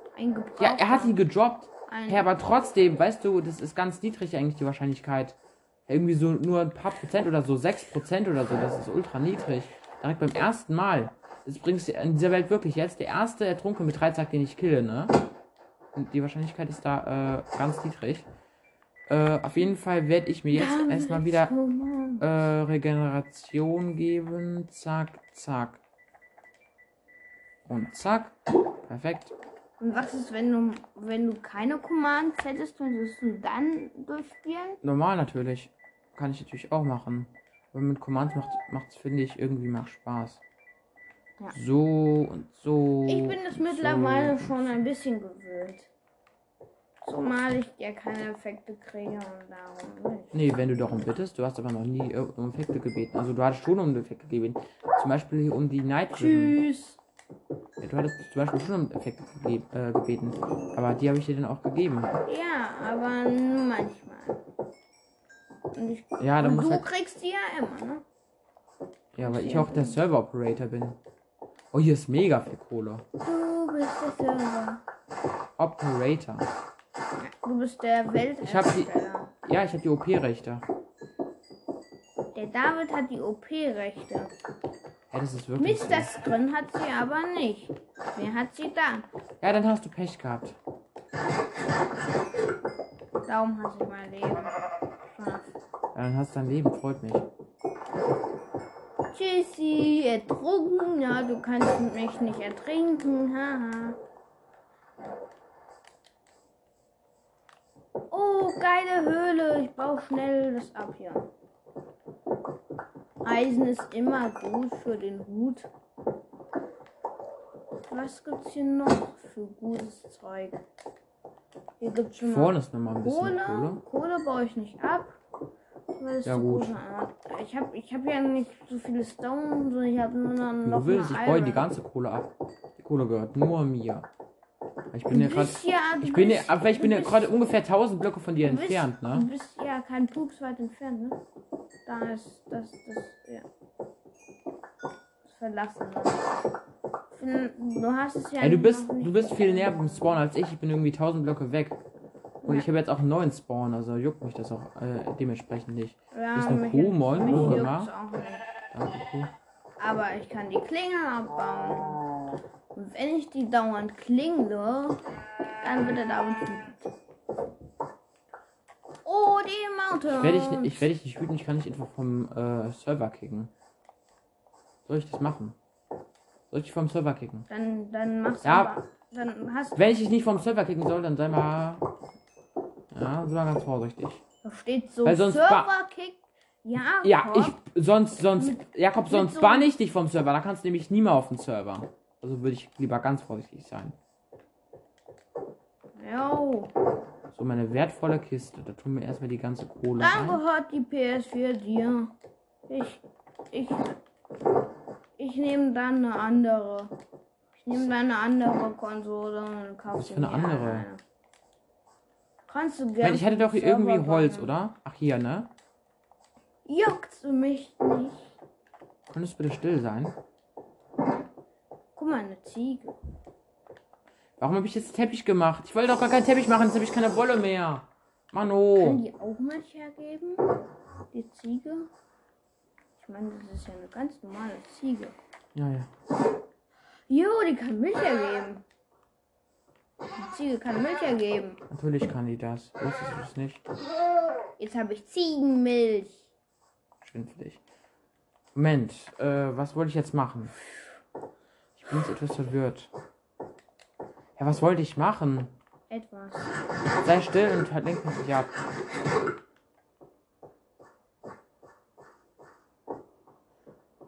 Ja, er hat die gedroppt.
Ein,
Hey, aber trotzdem, weißt du, das ist ganz niedrig eigentlich die Wahrscheinlichkeit. Irgendwie so nur ein paar Prozent oder so, 6 Prozent oder so, das ist ultra niedrig. Direkt beim ersten Mal. Das bringst du in dieser Welt wirklich jetzt. Der erste Ertrunken mit Dreizack, den ich kille, ne? Und die Wahrscheinlichkeit ist da äh, ganz niedrig. Äh, auf jeden Fall werde ich mir jetzt erstmal wieder. Äh, Regeneration geben. Zack, zack. Und zack. Perfekt.
Und was ist, wenn du, wenn du keine Commands hättest, würdest du dann durchspielen?
Normal natürlich. Kann ich natürlich auch machen. Aber mit Commands macht macht's, finde ich, irgendwie mal Spaß.
Ja.
So und so.
Ich bin das mittlerweile
so.
schon ein bisschen gewöhnt. Zumal ich ja keine Effekte kriege und darum nicht.
Nee, wenn du darum bittest, du hast aber noch nie äh, um Effekte gebeten. Also du hattest schon um Effekte gebeten. Zum Beispiel hier um die Night.
Tschüss.
Ja, du hattest zum Beispiel schon um Effekte gege äh, gebeten. Aber die habe ich dir dann auch gegeben.
Ja, aber nur manchmal. Und, ich,
Ja, dann
und
muss
du
halt.
kriegst die ja immer, ne?
Ja, weil ich auch der Server Operator bin. Oh, hier ist mega viel Kohle.
Du bist der Server.
Operator.
Du bist der
Ich hab die-. Ja, ich habe die OP-Rechte.
Der David hat die OP-Rechte.
Ja, das ist wirklich. so.
Mr. Scrin hat sie aber nicht. Wer hat sie dann?
Ja, dann hast du Pech gehabt.
Darum hasse ich mein Leben.
Ja, dann hast du dein Leben, freut mich.
Tschüssi, ertrunken. Ja, du kannst mich nicht ertrinken. Haha. Oh, geile Höhle. Ich baue schnell das ab hier. Eisen ist immer gut für den Hut. Was gibt's hier noch für gutes Zeug? Hier gibt's schon
Vorne
mal
ist nochmal ein bisschen
Kohle.
Kohle.
Kohle baue ich nicht ab.
Ja, gut.
Ich habe ich hab ja nicht so viele Stone, sondern ich habe nur noch, noch
du willst, ich
mal
baue die ganze Kohle ab. Die Kohle gehört nur mir. Ich bin ja
Du
gerade.
du
Ich bin ja, aber ich
du
bin ja gerade ungefähr 1000 Blöcke von dir
du bist-
entfernt,
Du
ne?
bist ja kein Pups weit entfernt, ne? Da ist das, das, ja. Das Verlassen. Bin- Du hast es ja.
Ey, du bist, du bist viel näher beim Spawn als ich. Ich bin irgendwie 1000 Blöcke weg. Und
Ja.
ich habe jetzt auch einen neuen Spawn, also juckt mich das auch äh, dementsprechend nicht.
Ja,
Ist eine Kuh, moin, Kuh. Danke, Kuh.
Aber ich kann die Klinge abbauen. Wenn ich die dauernd klingle, dann wird er dauernd wütend. Oh, die Mountain.
Werde ich, ich werde dich nicht wütend, ich kann dich einfach vom äh, Server kicken. Soll ich das machen? Soll ich dich vom Server kicken?
Dann, dann machst
Ja.
du aber, dann hast
Wenn ich dich nicht vom Server kicken soll, dann sei mal. Ja, sei mal ganz vorsichtig.
da steht so
Weil sonst
Server-Kick. Ja,
Ja,
Jakob.
ich. Sonst, sonst.
Mit-
Jakob, sonst
so-
bann ich dich vom Server. Da kannst du nämlich nie mehr auf den Server. Also würde ich lieber ganz vorsichtig sein.
Jo.
So, meine wertvolle Kiste. Da tun wir erstmal die ganze Kohle
Dann
rein.
gehört die PS4 dir. Ich, ich, ich nehme dann eine andere. Ich nehme dann eine andere Konsole und kaufe
Was für eine andere?
Kannst du
Ich,
gerne.
ich hatte doch hier irgendwie Holz,
bauen.
oder? Ach, hier, ne?
Juckt's mich nicht.
Könntest du bitte still sein?
Guck mal, eine Ziege.
Warum habe ich jetzt Teppich gemacht? Ich wollte doch gar keinen Teppich machen, jetzt habe ich keine Wolle mehr.
Kann
Mano.
die auch Milch hergeben? Die Ziege? Ich meine, das ist ja eine ganz normale Ziege.
Ja, ja.
Jo, die kann Milch ergeben. Die Ziege kann Milch ergeben.
Natürlich kann die das. Wusstest du das nicht?
Jetzt habe ich Ziegenmilch.
Schön für dich. Moment, äh, was wollte ich jetzt machen? Ich bin jetzt etwas verwirrt. Ja, was wollte ich machen?
Etwas.
Sei still und halt lenk mich nicht ab.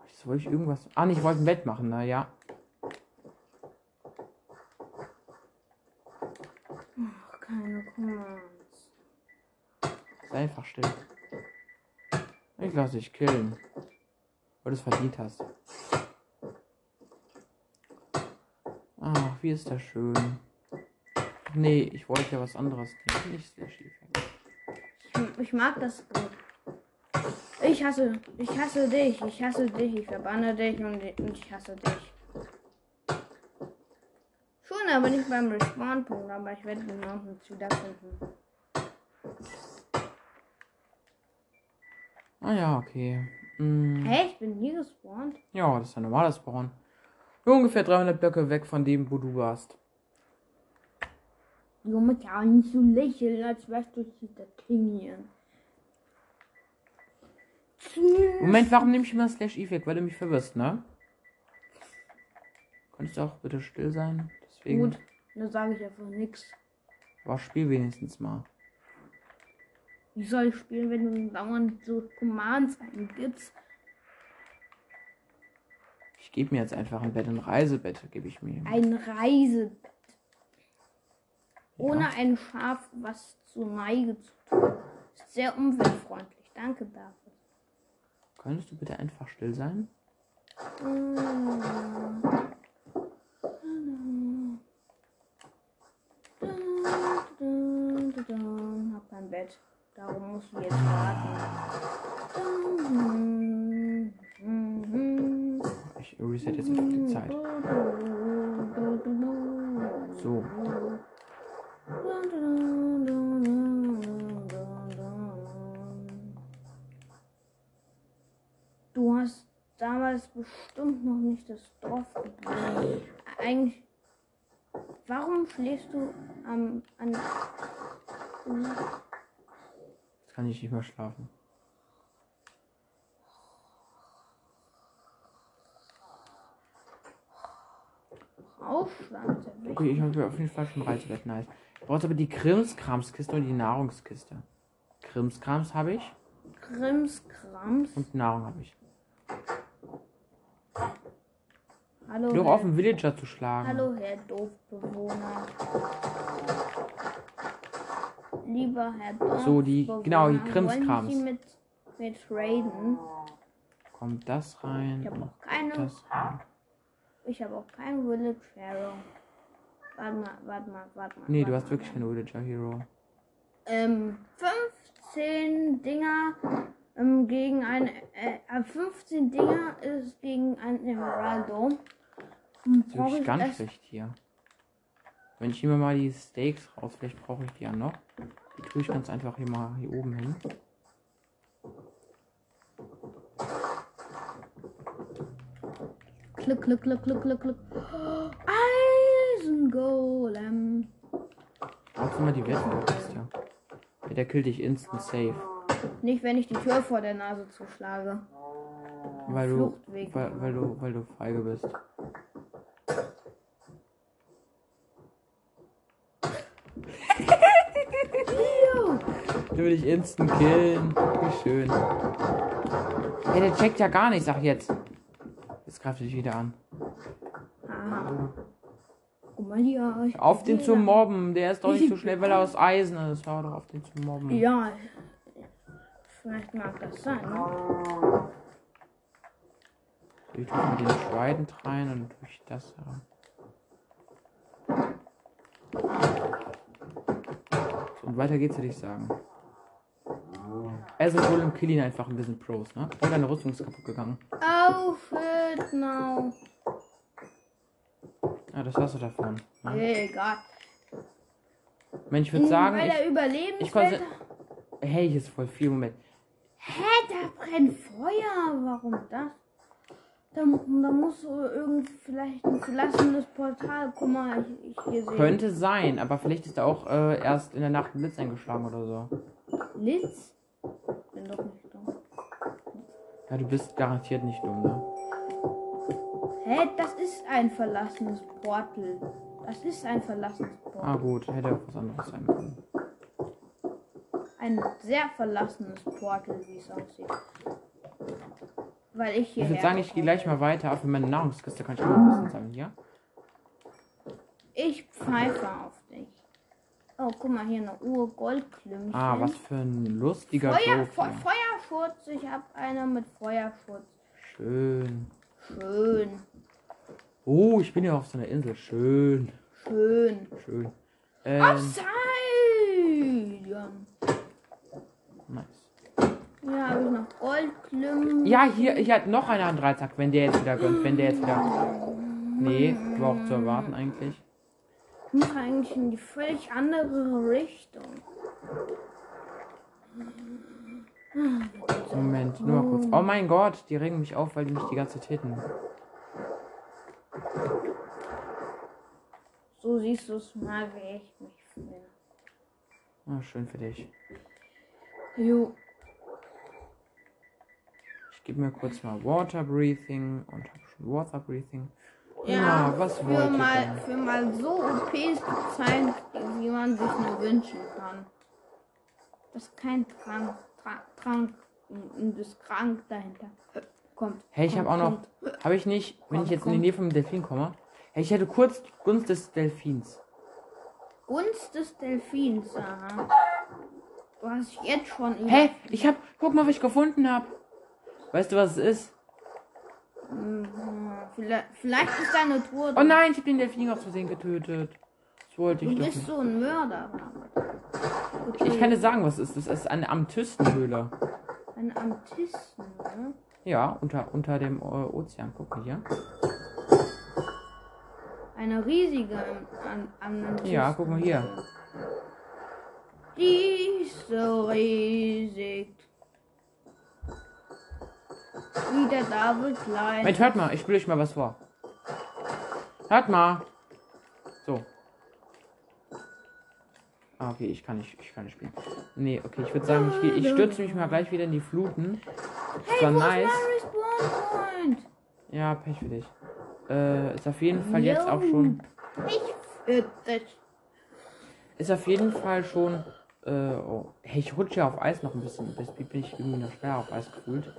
Jetzt wollte ich irgendwas. Ah, nee, ich wollte ein Bett machen, na ja.
Ach, keine Commands.
Sei einfach still. Ich lasse dich killen. Weil du es verdient hast. Ach, wie ist das schön. Nee, ich wollte ja was anderes nehmen. Nicht sehr schief.
Ich, mag das gut. Ich hasse, ich hasse dich, ich hasse dich, ich verbanne dich und, und ich hasse dich. Schon, aber nicht beim Respawn-Punkt, aber ich werde den Mountains wiederfinden.
Ah ja, okay. Hm,
Hä, ich bin hier gespawnt?
ja, das ist ein normales Spawn. Nur ungefähr 300 Blöcke weg von dem, wo du warst.
Junge, ja nicht so lächeln, als wärst du hier der King hier.
Moment, warum nehme ich immer Slash E weg? Weil du mich verwirrst, ne? Könntest du auch bitte still sein? Deswegen.
Gut, dann sage ich einfach nichts.
Aber spiel wenigstens mal.
Wie soll ich spielen, wenn du dauernd so Commands eingibst?
Ich gebe mir jetzt einfach ein Bett, ein Reisebett gebe ich mir.
Ein Reisebett. Ohne
Ja.
ein Schaf, was zur Neige zu tun. Ist sehr umweltfreundlich. Danke dafür.
Könntest du bitte einfach still sein?
Hab kein Bett. Darum musst du jetzt warten.
Ich reset jetzt einfach die Zeit. So.
Du hast damals bestimmt noch nicht das Dorf gebaut. Eigentlich. Warum schläfst du am. an.
Jetzt kann ich nicht mehr schlafen.
Wichtig.
Okay, ich habe auf jeden Fall schon Reisebett, nice. Ich brauche aber die Krimskramskiste und die Nahrungskiste. Krimskrams habe ich
Krimskrams.
und Nahrung habe ich.
Hallo,
Doch auf den Villager zu schlagen.
hallo, Herr Doofbewohner. Lieber Herr Doofbewohner.
So, die- genau, die
wollen
Krimskrams.
Sie mit, mit traden?
Kommt das rein?
Ich habe auch keine.
das rein.
Ich habe auch kein Village Hero. Warte mal, warte mal, warte mal.
Nee,
warte
du hast
mal.
wirklich keinen Villager Hero.
Ähm, 15 Dinger ähm, gegen ein. Äh, äh, 15 Dinger ist gegen ein Emeraldo.
Das ist
ich
ganz schlecht hier. Wenn ich immer mal die Steaks raus, vielleicht brauche ich die ja noch. Die tue ich ganz einfach hier mal hier oben hin.
Klick, klick, klick, klick, klick, klick. Eisengolem.
Brauchst du mal die Wettenkiste? Ja, der killt dich instant safe.
Nicht, wenn ich die Tür vor der Nase zuschlage.
Weil du, weil, weil du, weil du feige bist. Du will dich instant killen. Wie schön. Hey, der checkt ja gar nicht, sag jetzt. Jetzt greift er dich wieder an.
Aha. Guck mal hier.
Auf den zu mobben. Der ist doch nicht so schnell, weil er aus Eisen ist. Hör doch auf den zu mobben.
Ja. Vielleicht mag das sein. Ne?
Ich tue mal den Trident rein und tue ich das rein. Und weiter geht's, würde ich sagen. Also wohl im einfach ein bisschen Pros, ne? Oh, deine Rüstung ist kaputt gegangen.
Outfit now.
Ja, das hast du davon. Ne?
Egal.
Mensch, ich würde sagen,
Bei der
ich, ich konnte. Hey, hier ist voll viel Moment.
Hä, da brennt Feuer. Warum das? Da, da muss irgend vielleicht ein verlassenes Portal. Guck mal, ich, ich hier sehe.
Könnte sein, aber vielleicht ist da auch äh, erst in der Nacht ein Blitz eingeschlagen oder so.
Blitz? Bin doch nicht dumm.
Ja, du bist garantiert nicht dumm, ne?
Hä, das ist ein verlassenes Portal. Das ist ein verlassenes
Ah,
Portal.
gut, hätte auch was anderes sein können.
Ein sehr verlassenes Portal, wie es aussieht. Weil ich hier.
Ich würde sagen, ich gehe gleich mal weiter. Für meine Nahrungskiste kann ich auch noch ein bisschen sammeln, ja?
Ich pfeife auf. Oh, guck mal, hier eine Uhr Goldklümpchen.
Ah, was für ein lustiger
Feuer. Fe Feuerschutz. Ich habe eine mit Feuerschutz.
Schön.
Schön.
Oh, ich bin ja auf so einer Insel. Schön.
Schön.
Schön.
Auf
Ähm,
Sidon.
nice.
Hier habe ich noch Goldklümpchen.
Ja, hier, hier hat noch einen Dreizack, wenn der jetzt wieder gönnt. Wenn der jetzt wieder. Nee, war auch zu erwarten eigentlich.
Ich muss eigentlich in die völlig andere Richtung.
Moment, nur mal kurz. Oh mein Gott, die regen mich auf, weil die mich die ganze Zeit hitten.
So siehst du es mal, wie ich mich fühle.
Ah, schön für dich.
Jo.
Ich gebe mir kurz mal Water Breathing und habe schon Water Breathing.
Ja,
Ja, was
für
wollt
mal,
denn?
für mal so OPs gezeigt, wie man sich nur wünschen kann. Das ist kein Trank, Trank, Trank, und das Krank dahinter kommt.
Hey, ich habe auch
kommt,
noch.
kommt.
Habe ich nicht, wenn ich jetzt in
komm.
die Nähe vom Delfin komme? Hey, ich hätte kurz Gunst des Delfins.
Gunst des Delfins, aha. Du hast jetzt schon.
Hey, ich hab. Guck mal, was ich gefunden habe. Weißt du, was es ist?
Mhm, Vielleicht, vielleicht ist deine Tour.
Oh nein, ich habe den Delfin aus Versehen getötet. Das wollte
Du
ich doch
bist
nicht.
so ein Mörder. Okay.
Ich kann dir sagen, was es ist. Das ist eine Amethystenhöhle.
Ein Amtisten, ne?
Ja, unter, unter dem äh, Ozean. Guck mal hier.
Eine riesige Am Am Amethysten.
Ja, guck mal hier.
Die ist so riesig. Wie der David gleich.
Mensch, hört mal, ich spiele euch mal was vor. Hört mal. So. Ah, okay, ich kann nicht, ich kann nicht spielen. Nee, okay, ich würde sagen, ich, ich stürze mich mal gleich wieder in die Fluten. Das war nice. Ja, Pech für dich. Äh, ist auf jeden Fall jetzt auch schon.
Ich.
Ist auf jeden Fall schon. Äh, oh. Hey, ich rutsche auf Eis noch ein bisschen. Das bin ich irgendwie noch schwer auf Eis gefühlt.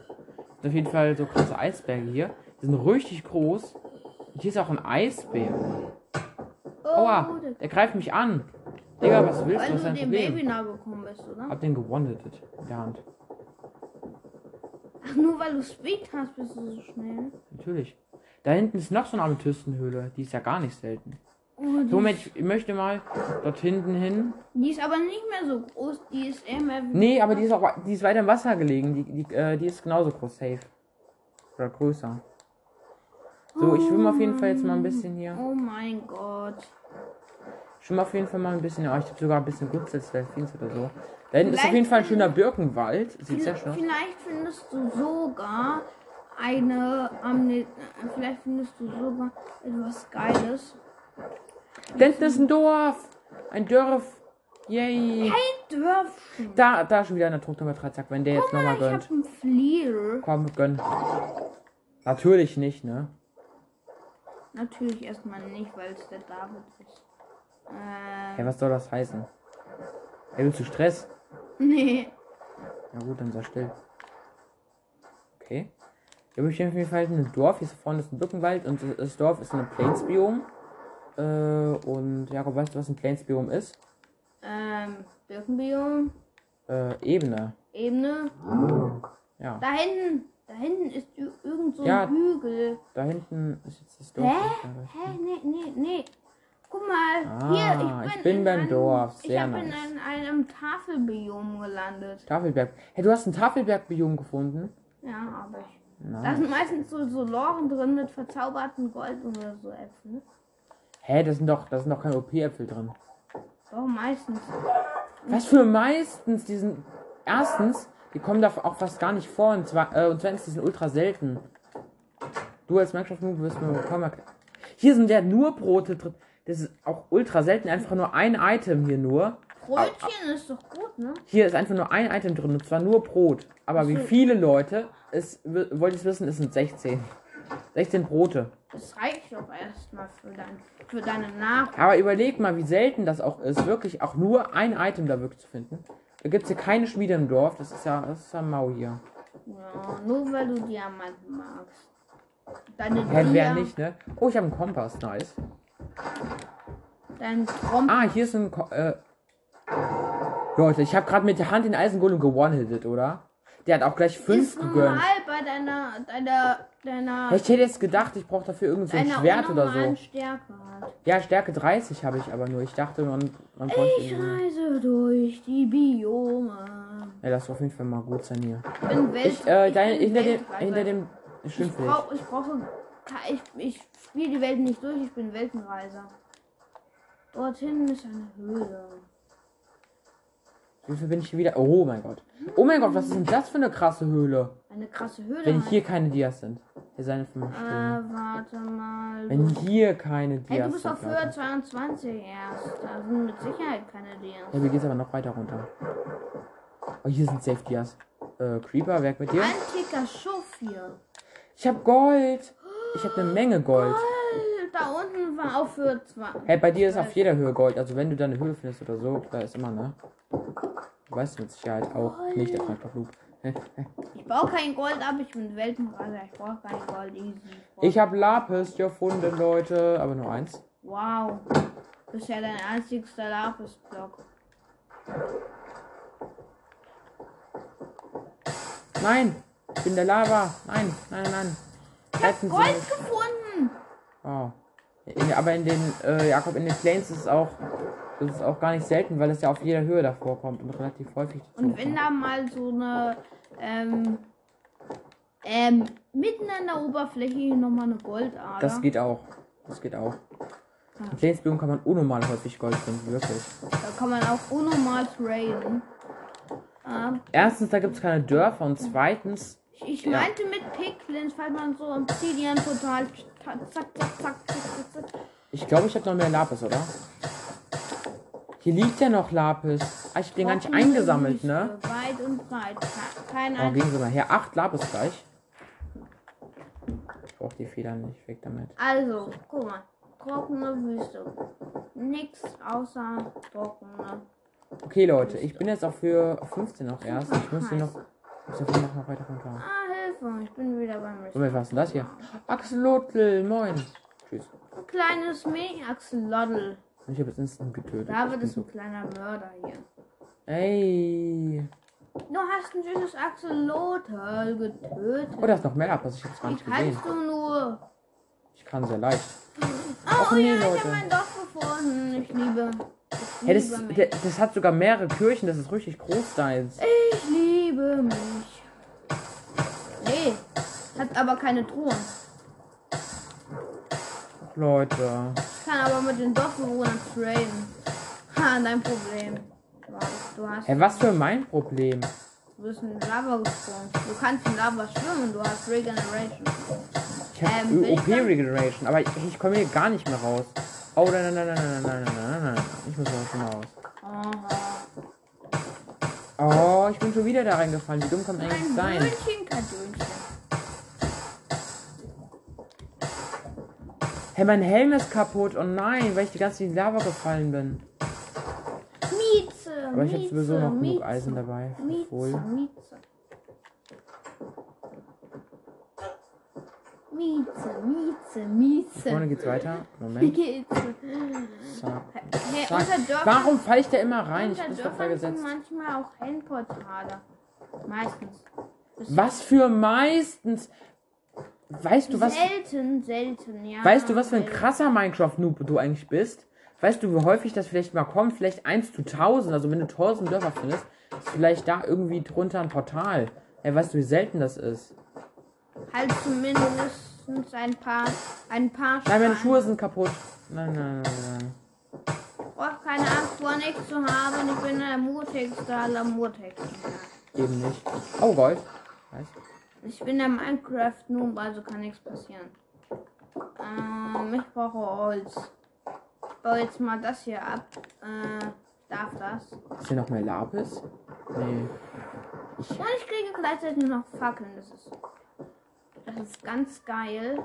Ist auf jeden Fall so krasse Eisberge hier. Die sind richtig groß. Und hier ist auch ein Eisbär.
Oh,
Aua,
der-
greift mich an. Digga, was willst
Weil
du? Was ist dein
dem Baby
Problem?
nahe gekommen bist, oder?
Hab den gewonnen in der Hand.
Ach, nur weil du Speed hast, bist du so schnell.
Natürlich. Da hinten ist noch so eine Amethystenhöhle. Die ist ja gar nicht selten.
Oh, die,
So, Moment, ich möchte mal dort hinten hin.
die ist aber nicht mehr so groß, die ist wie.
Nee, aber die ist auch die ist weiter im Wasser gelegen. Die, die, äh, die ist genauso groß, safe. Oder größer. So, ich schwimme auf jeden Fall jetzt mal ein bisschen hier.
Oh mein Gott.
Ich schwimme auf jeden Fall mal ein bisschen. Oh, ich habe sogar ein bisschen Gutzels Delfins oder so. Da hinten ist auf jeden Fall ein schöner Birkenwald. Sieht sehr schön aus.
Vielleicht findest du sogar eine Amne äh, vielleicht findest du sogar etwas Geiles.
Da hinten ist ein Dorf. Ein Dorf. Yay.
Ein Dörfchen.
Da, da schon wieder eine Drucknummer 3. Zack, wenn der jetzt nochmal
Ich
gönnt.
hab einen.
Komm, gönn. Natürlich nicht, ne?
Natürlich erstmal nicht, weil es der David ist. Äh,
Hey, was soll das heißen? Hey, willst du Stress?
nee.
Na gut, dann sei still. Okay. Hier habe ich auf jeden Fall ein Dorf. Hier vorne ist ein Birkenwald und das Dorf ist ein Plains-Biom. Äh, und Jakob, weißt du, was ein Plains-Biom ist?
Ähm, Birkenbiom.
Äh, Ebene.
Ebene.
Ja.
Da hinten. Da hinten ist irgend so ein
Ja.
Hügel.
Da hinten ist jetzt das Dorf.
Hä?
da
Hä? Nee, nee, nee. Guck mal.
Ah,
hier,
ich
ich bin,
bin
in
beim
einem,
Dorf.
Ich
Sehr
habe in
nice.
einem, Tafelbiom gelandet.
Tafelberg. Hey, du hast ein Tafelberg-Biom gefunden?
Ja, aber ich. Da
Nein.
sind meistens so, so Loren drin mit verzauberten Gold oder so Äpfeln.
Hä, da sind doch, da sind doch keine OP-Äpfel drin.
Doch, meistens.
Was für meistens, die sind. Erstens, die kommen da auch fast gar nicht vor. Und, zwar, äh, und zweitens, die sind ultra selten. Du als Minecraft-Noob wirst mir kaum erklären. Hier sind ja nur Brote drin. Das ist auch ultra selten. Einfach nur ein Item hier nur.
Brötchen ist doch gut, ne?
Hier ist einfach nur ein Item drin. Und zwar nur Brot. Aber wie viele Leute, es, w- wollt ihr es wissen, es sind 16. 16 Brote.
Das reicht doch erstmal für, dein, für deine Nahrung.
Aber überleg mal, wie selten das auch ist, wirklich auch nur ein Item da wirklich zu finden. Da gibt es hier keine Schmiede im Dorf. Das ist ja, das ist ja mau hier.
Ja, nur weil du Diamanten magst. Deine
Hä, wer
Dia-
nicht, ne? Oh, ich habe einen Kompass, nice.
Dein Tromp.
Ah, hier ist ein. Ko äh Leute, ich habe gerade mit der Hand den Eisengolem gewonnen-hitted, oder? Der hat auch gleich fünf gegönnt.
normal bei deiner, deiner, deiner,
Ich hätte jetzt gedacht, ich brauche dafür irgend so ein Schwert oder so.
Stärke halt.
Ja, Stärke 30 habe ich aber nur. Ich dachte, man, man
Ich reise durch die Biome.
Ja, das soll auf jeden Fall mal gut sein hier.
Ich bin Welt.
Ich, äh,
ich
dein,
bin
hinter, dem, hinter dem.
Ich,
Schimpfweg.
brauch, ich brauche. Ich, ich spiele die Welt nicht durch, ich bin Weltenreiser. Dorthin ist eine Höhle.
Wie viel bin ich hier wieder? Oh mein Gott. Oh mein Gott, was ist denn das für eine krasse Höhle?
Eine krasse Höhle.
Wenn hier keine Dias sind. Hier seien fünf
Äh, warte mal.
Wenn hier keine Dias
Hey, du bist
sind.
auf Höhe
Leute.
22 erst. Da sind mit Sicherheit keine Dias.
Ja, mir geht's aber noch weiter runter. Oh, hier sind Safe Dias. Äh, Creeper, wer mit dir?
Antiker Schuff hier.
Ich hab Gold. Ich hab eine Menge Gold.
Da unten war auch für zwei.
Hey, bei dir ist auf jeder Höhe Gold. Also wenn du da eine Höhle findest oder so, da ist immer, ne? Du weißt mit Sicherheit auch nicht, der Minecraft Loop.
Ich baue kein Gold ab, ich bin Weltenreiser. Ich brauche kein Gold. Easy. brauch-
Ich hab Lapis gefunden, Leute. Aber nur eins.
Wow. Das ist ja dein einzigster Lapis-Block.
Nein! Ich bin der Lava. Nein, nein, nein. Retten Sie
Gold gefunden!
Oh. In, aber in den, äh, Jakob, in den Plains ist es auch, das ist auch gar nicht selten, weil es ja auf jeder Höhe davor kommt und relativ häufig
Und wenn
kommt.
da mal so eine, ähm, ähm, mitten an der Oberfläche nochmal eine Goldader.
Das geht auch. Das geht auch. In Plains-Biom kann man unnormal häufig Gold finden, wirklich.
Da kann man auch unnormal traden. Ähm,
Erstens, da gibt es keine Dörfer und zweitens,
ich, ich
Ja.
meinte mit Piglins, weil man so Obsidian total zack, zack, zack, zack, zack, zack.
ich glaube, ich habe noch mehr Lapis, oder? Hier liegt ja noch Lapis. Ah, ich hab den gar nicht eingesammelt, ne?
Weit und breit. Ke- Kein
Oh, gehen Sie mal her. Acht Lapis gleich. Ich brauch die Federn nicht. Weg damit.
Also, guck mal. Trockene Wüste. Nix außer trockene.
Okay, Leute. Ich bin jetzt auch für 15 noch erst. Ich muss hier noch... Ich muss hier noch weiter runter.
Ah, Hilfe. Ich bin wieder beim
Und was ist denn das hier? Axolotl, moin. Tschüss.
Ein kleines Mini-Axolotl.
Ich habe jetzt instant getötet. Ich bin
ist
so...
ein kleiner Mörder hier.
Ey.
Du hast ein süßes Axolotl getötet.
Oh, da ist noch mehr Lapis. Ich hab's gar
Wie
nicht gesehen.
kannst du nur?
Ich kann sehr leicht.
Oh,
nee,
ja, ich
Leute.
habe mein Dorf gefunden. Ich liebe. Ich
Hey,
liebe
das,
mich.
das hat sogar mehrere Kirchen. Das ist richtig groß da jetzt.
Ich liebe mich. Nee, hat aber keine Truhen.
Leute.
Ich kann aber mit den Dorfbewohnern traden. Ha, dein Problem. Du hast.
Hey, was für mein Problem?
Du bist in Lava gesprungen. Du kannst in Lava schwimmen. Du hast Regeneration.
Ich habe
Ähm,
OP Regeneration, aber ich, ich komme hier gar nicht mehr raus. Oh, nein, nein, nein, nein, nein, nein, nein, nein, nein. Ich muss mal schon raus.
Aha.
Oh, ich bin schon wieder da reingefallen. Wie dumm kann man eigentlich
Ein
sein?
Brötchen,
Hey, mein Helm ist kaputt. Oh nein, weil ich die ganze Zeit in die Lava gefallen bin.
Mieze.
Aber ich habe
Mieze,
sowieso noch genug
Mieze,
Eisen dabei.
Mieze. Mieze. Mieze, Mieze, Mieze.
Vorne geht's weiter. Moment.
geht's?
Zack.
Hey,
Warum falle ich da immer rein? Ich
unter
bin doch vergesetzt.
sind manchmal auch Handportale. Meistens.
Was für meistens. Weißt du was?
Selten, selten, ja.
Weißt du, was für ein krasser Minecraft-Noob du eigentlich bist? Weißt du, wie häufig das vielleicht mal kommt? Vielleicht 1 zu 1000. Also, wenn du 1000 Dörfer findest, ist vielleicht da irgendwie drunter ein Portal. Ey, weißt du, wie selten das ist?
Halt zumindest ein paar, ein paar
Nein, meine. Schuhe sind kaputt. Nein, nein, nein, nein.
Brauch keine Angst vor nichts zu haben. Ich bin der mutigste aller mutigsten.
Eben nicht. Oh, Gold. Weiß.
Ich bin der Minecraft-Noob, also kann nichts passieren. Ähm, ich brauche Holz. Ich baue jetzt mal das hier ab. Äh, darf das.
Ist hier noch mehr Lapis? Nee.
Und ich kriege gleichzeitig noch Fackeln. Das ist, das ist ganz geil.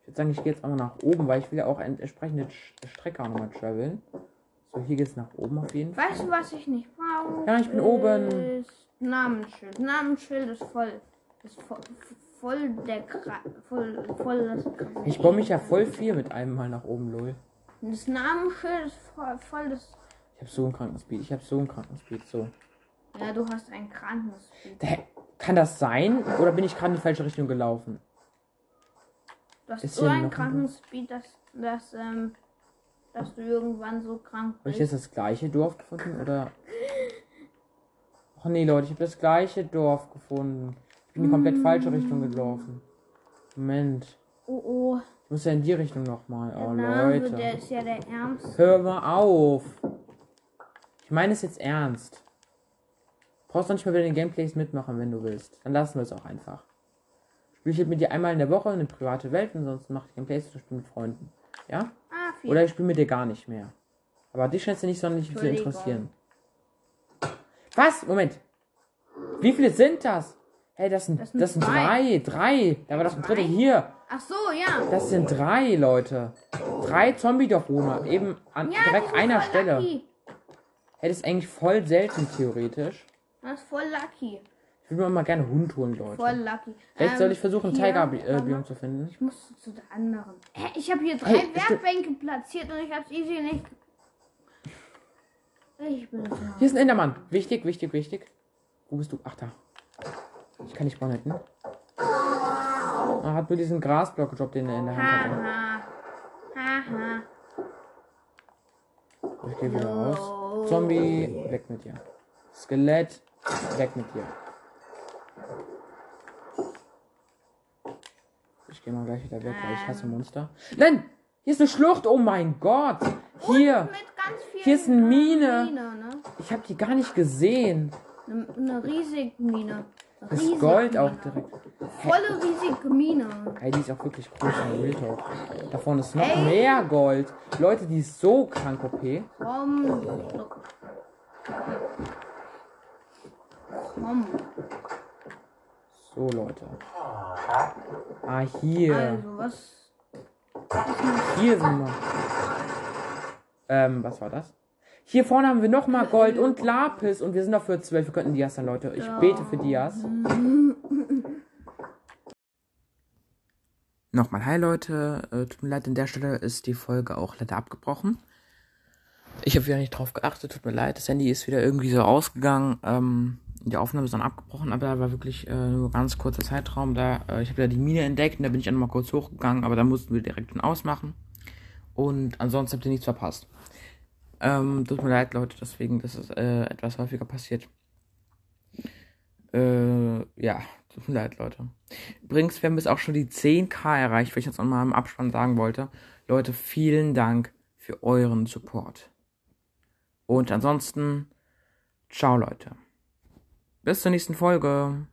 Ich würde sagen, ich gehe jetzt auch nach oben, weil ich will ja auch eine entsprechende Strecke auch nochmal traveln. So, hier geht's nach oben auf jeden Fall.
Weißt du, was ich nicht brauche?
Ja, ich bin oben.
Namensschild. Namensschild ist voll. Ist voll, voll der Kra voll, voll das
Ich baue mich ja voll viel mit einem Mal nach oben, lol.
Das Namensschild ist voll, voll das.
Ich habe so einen Krankenspeed. Ich habe so einen Krankenspeed. So.
Ja, du hast ein Krankenspeed.
Hä? Kann das sein? Oder bin ich gerade in die falsche Richtung gelaufen?
Du hast
Ist
so ein
ein-
Krankenspeed, dass, dass, ähm, dass du irgendwann so krank
Habe ich
bist.
jetzt das gleiche Dorf gefunden? Oder. Ach nee, Leute, ich habe das gleiche Dorf gefunden. Ich bin in die komplett falsche Richtung gelaufen. Moment.
Oh oh,
Ich muss ja in die Richtung nochmal.
der
Oh,
Name, der
Leute.
ist ja der ärmste.
Hör mal auf. Ich meine es jetzt ernst. Brauchst doch nicht mal bei den Gameplays mitmachen, wenn du willst. Dann lassen wir es auch einfach. Spiele ich mit dir einmal in der Woche eine private Welt und sonst mache ich Gameplays oder spiele mit Freunden. Ja?
Ah.
Oder ich spiele mit dir gar nicht mehr. Aber dich scheint es nicht sonderlich zu interessieren. Was? Moment. Wie viele sind das? Hey, das sind,
Das
das
sind
sind, drei. Drei. Da war doch ein dritter hier.
Ach so, ja.
Das sind drei, Leute. Drei Zombie-Dorfbewohner. Eben an
Ja,
direkt
sind
einer
voll
Stelle.
Lucky.
Hey, das ist eigentlich voll selten, theoretisch.
Das ist voll lucky.
Ich würde mir mal gerne Hund holen, Leute.
Voll lucky.
Vielleicht
Ähm,
soll ich versuchen, Tiger-Biom
mal.
zu finden.
Ich muss zu der anderen. Hä, ich habe hier drei
Hey.
Werkbänke platziert und ich habe es easy nicht. Ich bin so.
Hier ist ein Endermann. Wichtig, wichtig, wichtig. Wo bist du? Ach, da. Ich kann nicht bonnetten. Er hat nur diesen Grasblock gedroppt, den er in der Hand hatte. Ich gehe wieder raus. Zombie, weg mit dir. Skelett, weg mit dir. Ich gehe mal gleich wieder weg, weil ich hasse Monster. Nein! Hier ist eine Schlucht! Oh mein Gott! Hier! Hier ist eine Mine.
Mine ne?
Ich habe die gar nicht gesehen.
Eine, eine riesige Mine.
Das
Riesig.
Gold auch direkt.
Volle riesige Mine.
Ey, die ist auch wirklich groß, in Real Talk. Da vorne ist noch
Ey.
mehr Gold. Leute, die ist so krank OP.
Komm. Komm.
So, Leute. Ah, hier.
Also, was?
Hier sind wir. Ähm, was war das? Hier vorne haben wir nochmal Gold und Lapis und wir sind dafür 12. Wir könnten Dias dann, Leute. Ich bete für Dias. Nochmal, hi Leute. Äh, tut mir leid, an der Stelle ist die Folge auch leider abgebrochen. Ich habe wieder nicht drauf geachtet, tut mir leid. Das Handy ist wieder irgendwie so ausgegangen. Ähm, die Aufnahme ist dann abgebrochen, aber da war wirklich äh, nur ganz kurzer Zeitraum da. Äh, ich habe ja die Mine entdeckt und da bin ich auch nochmal kurz hochgegangen, aber da mussten wir direkt schon ausmachen. Und ansonsten habt ihr nichts verpasst. Ähm, tut mir leid, Leute, deswegen, das ist äh, etwas häufiger passiert. Äh, ja, tut mir leid, Leute. Übrigens, wir haben jetzt auch schon die 10k erreicht, weil ich jetzt nochmal im Abspann sagen wollte. Leute, vielen Dank für euren Support. Und ansonsten, ciao, Leute. Bis zur nächsten Folge.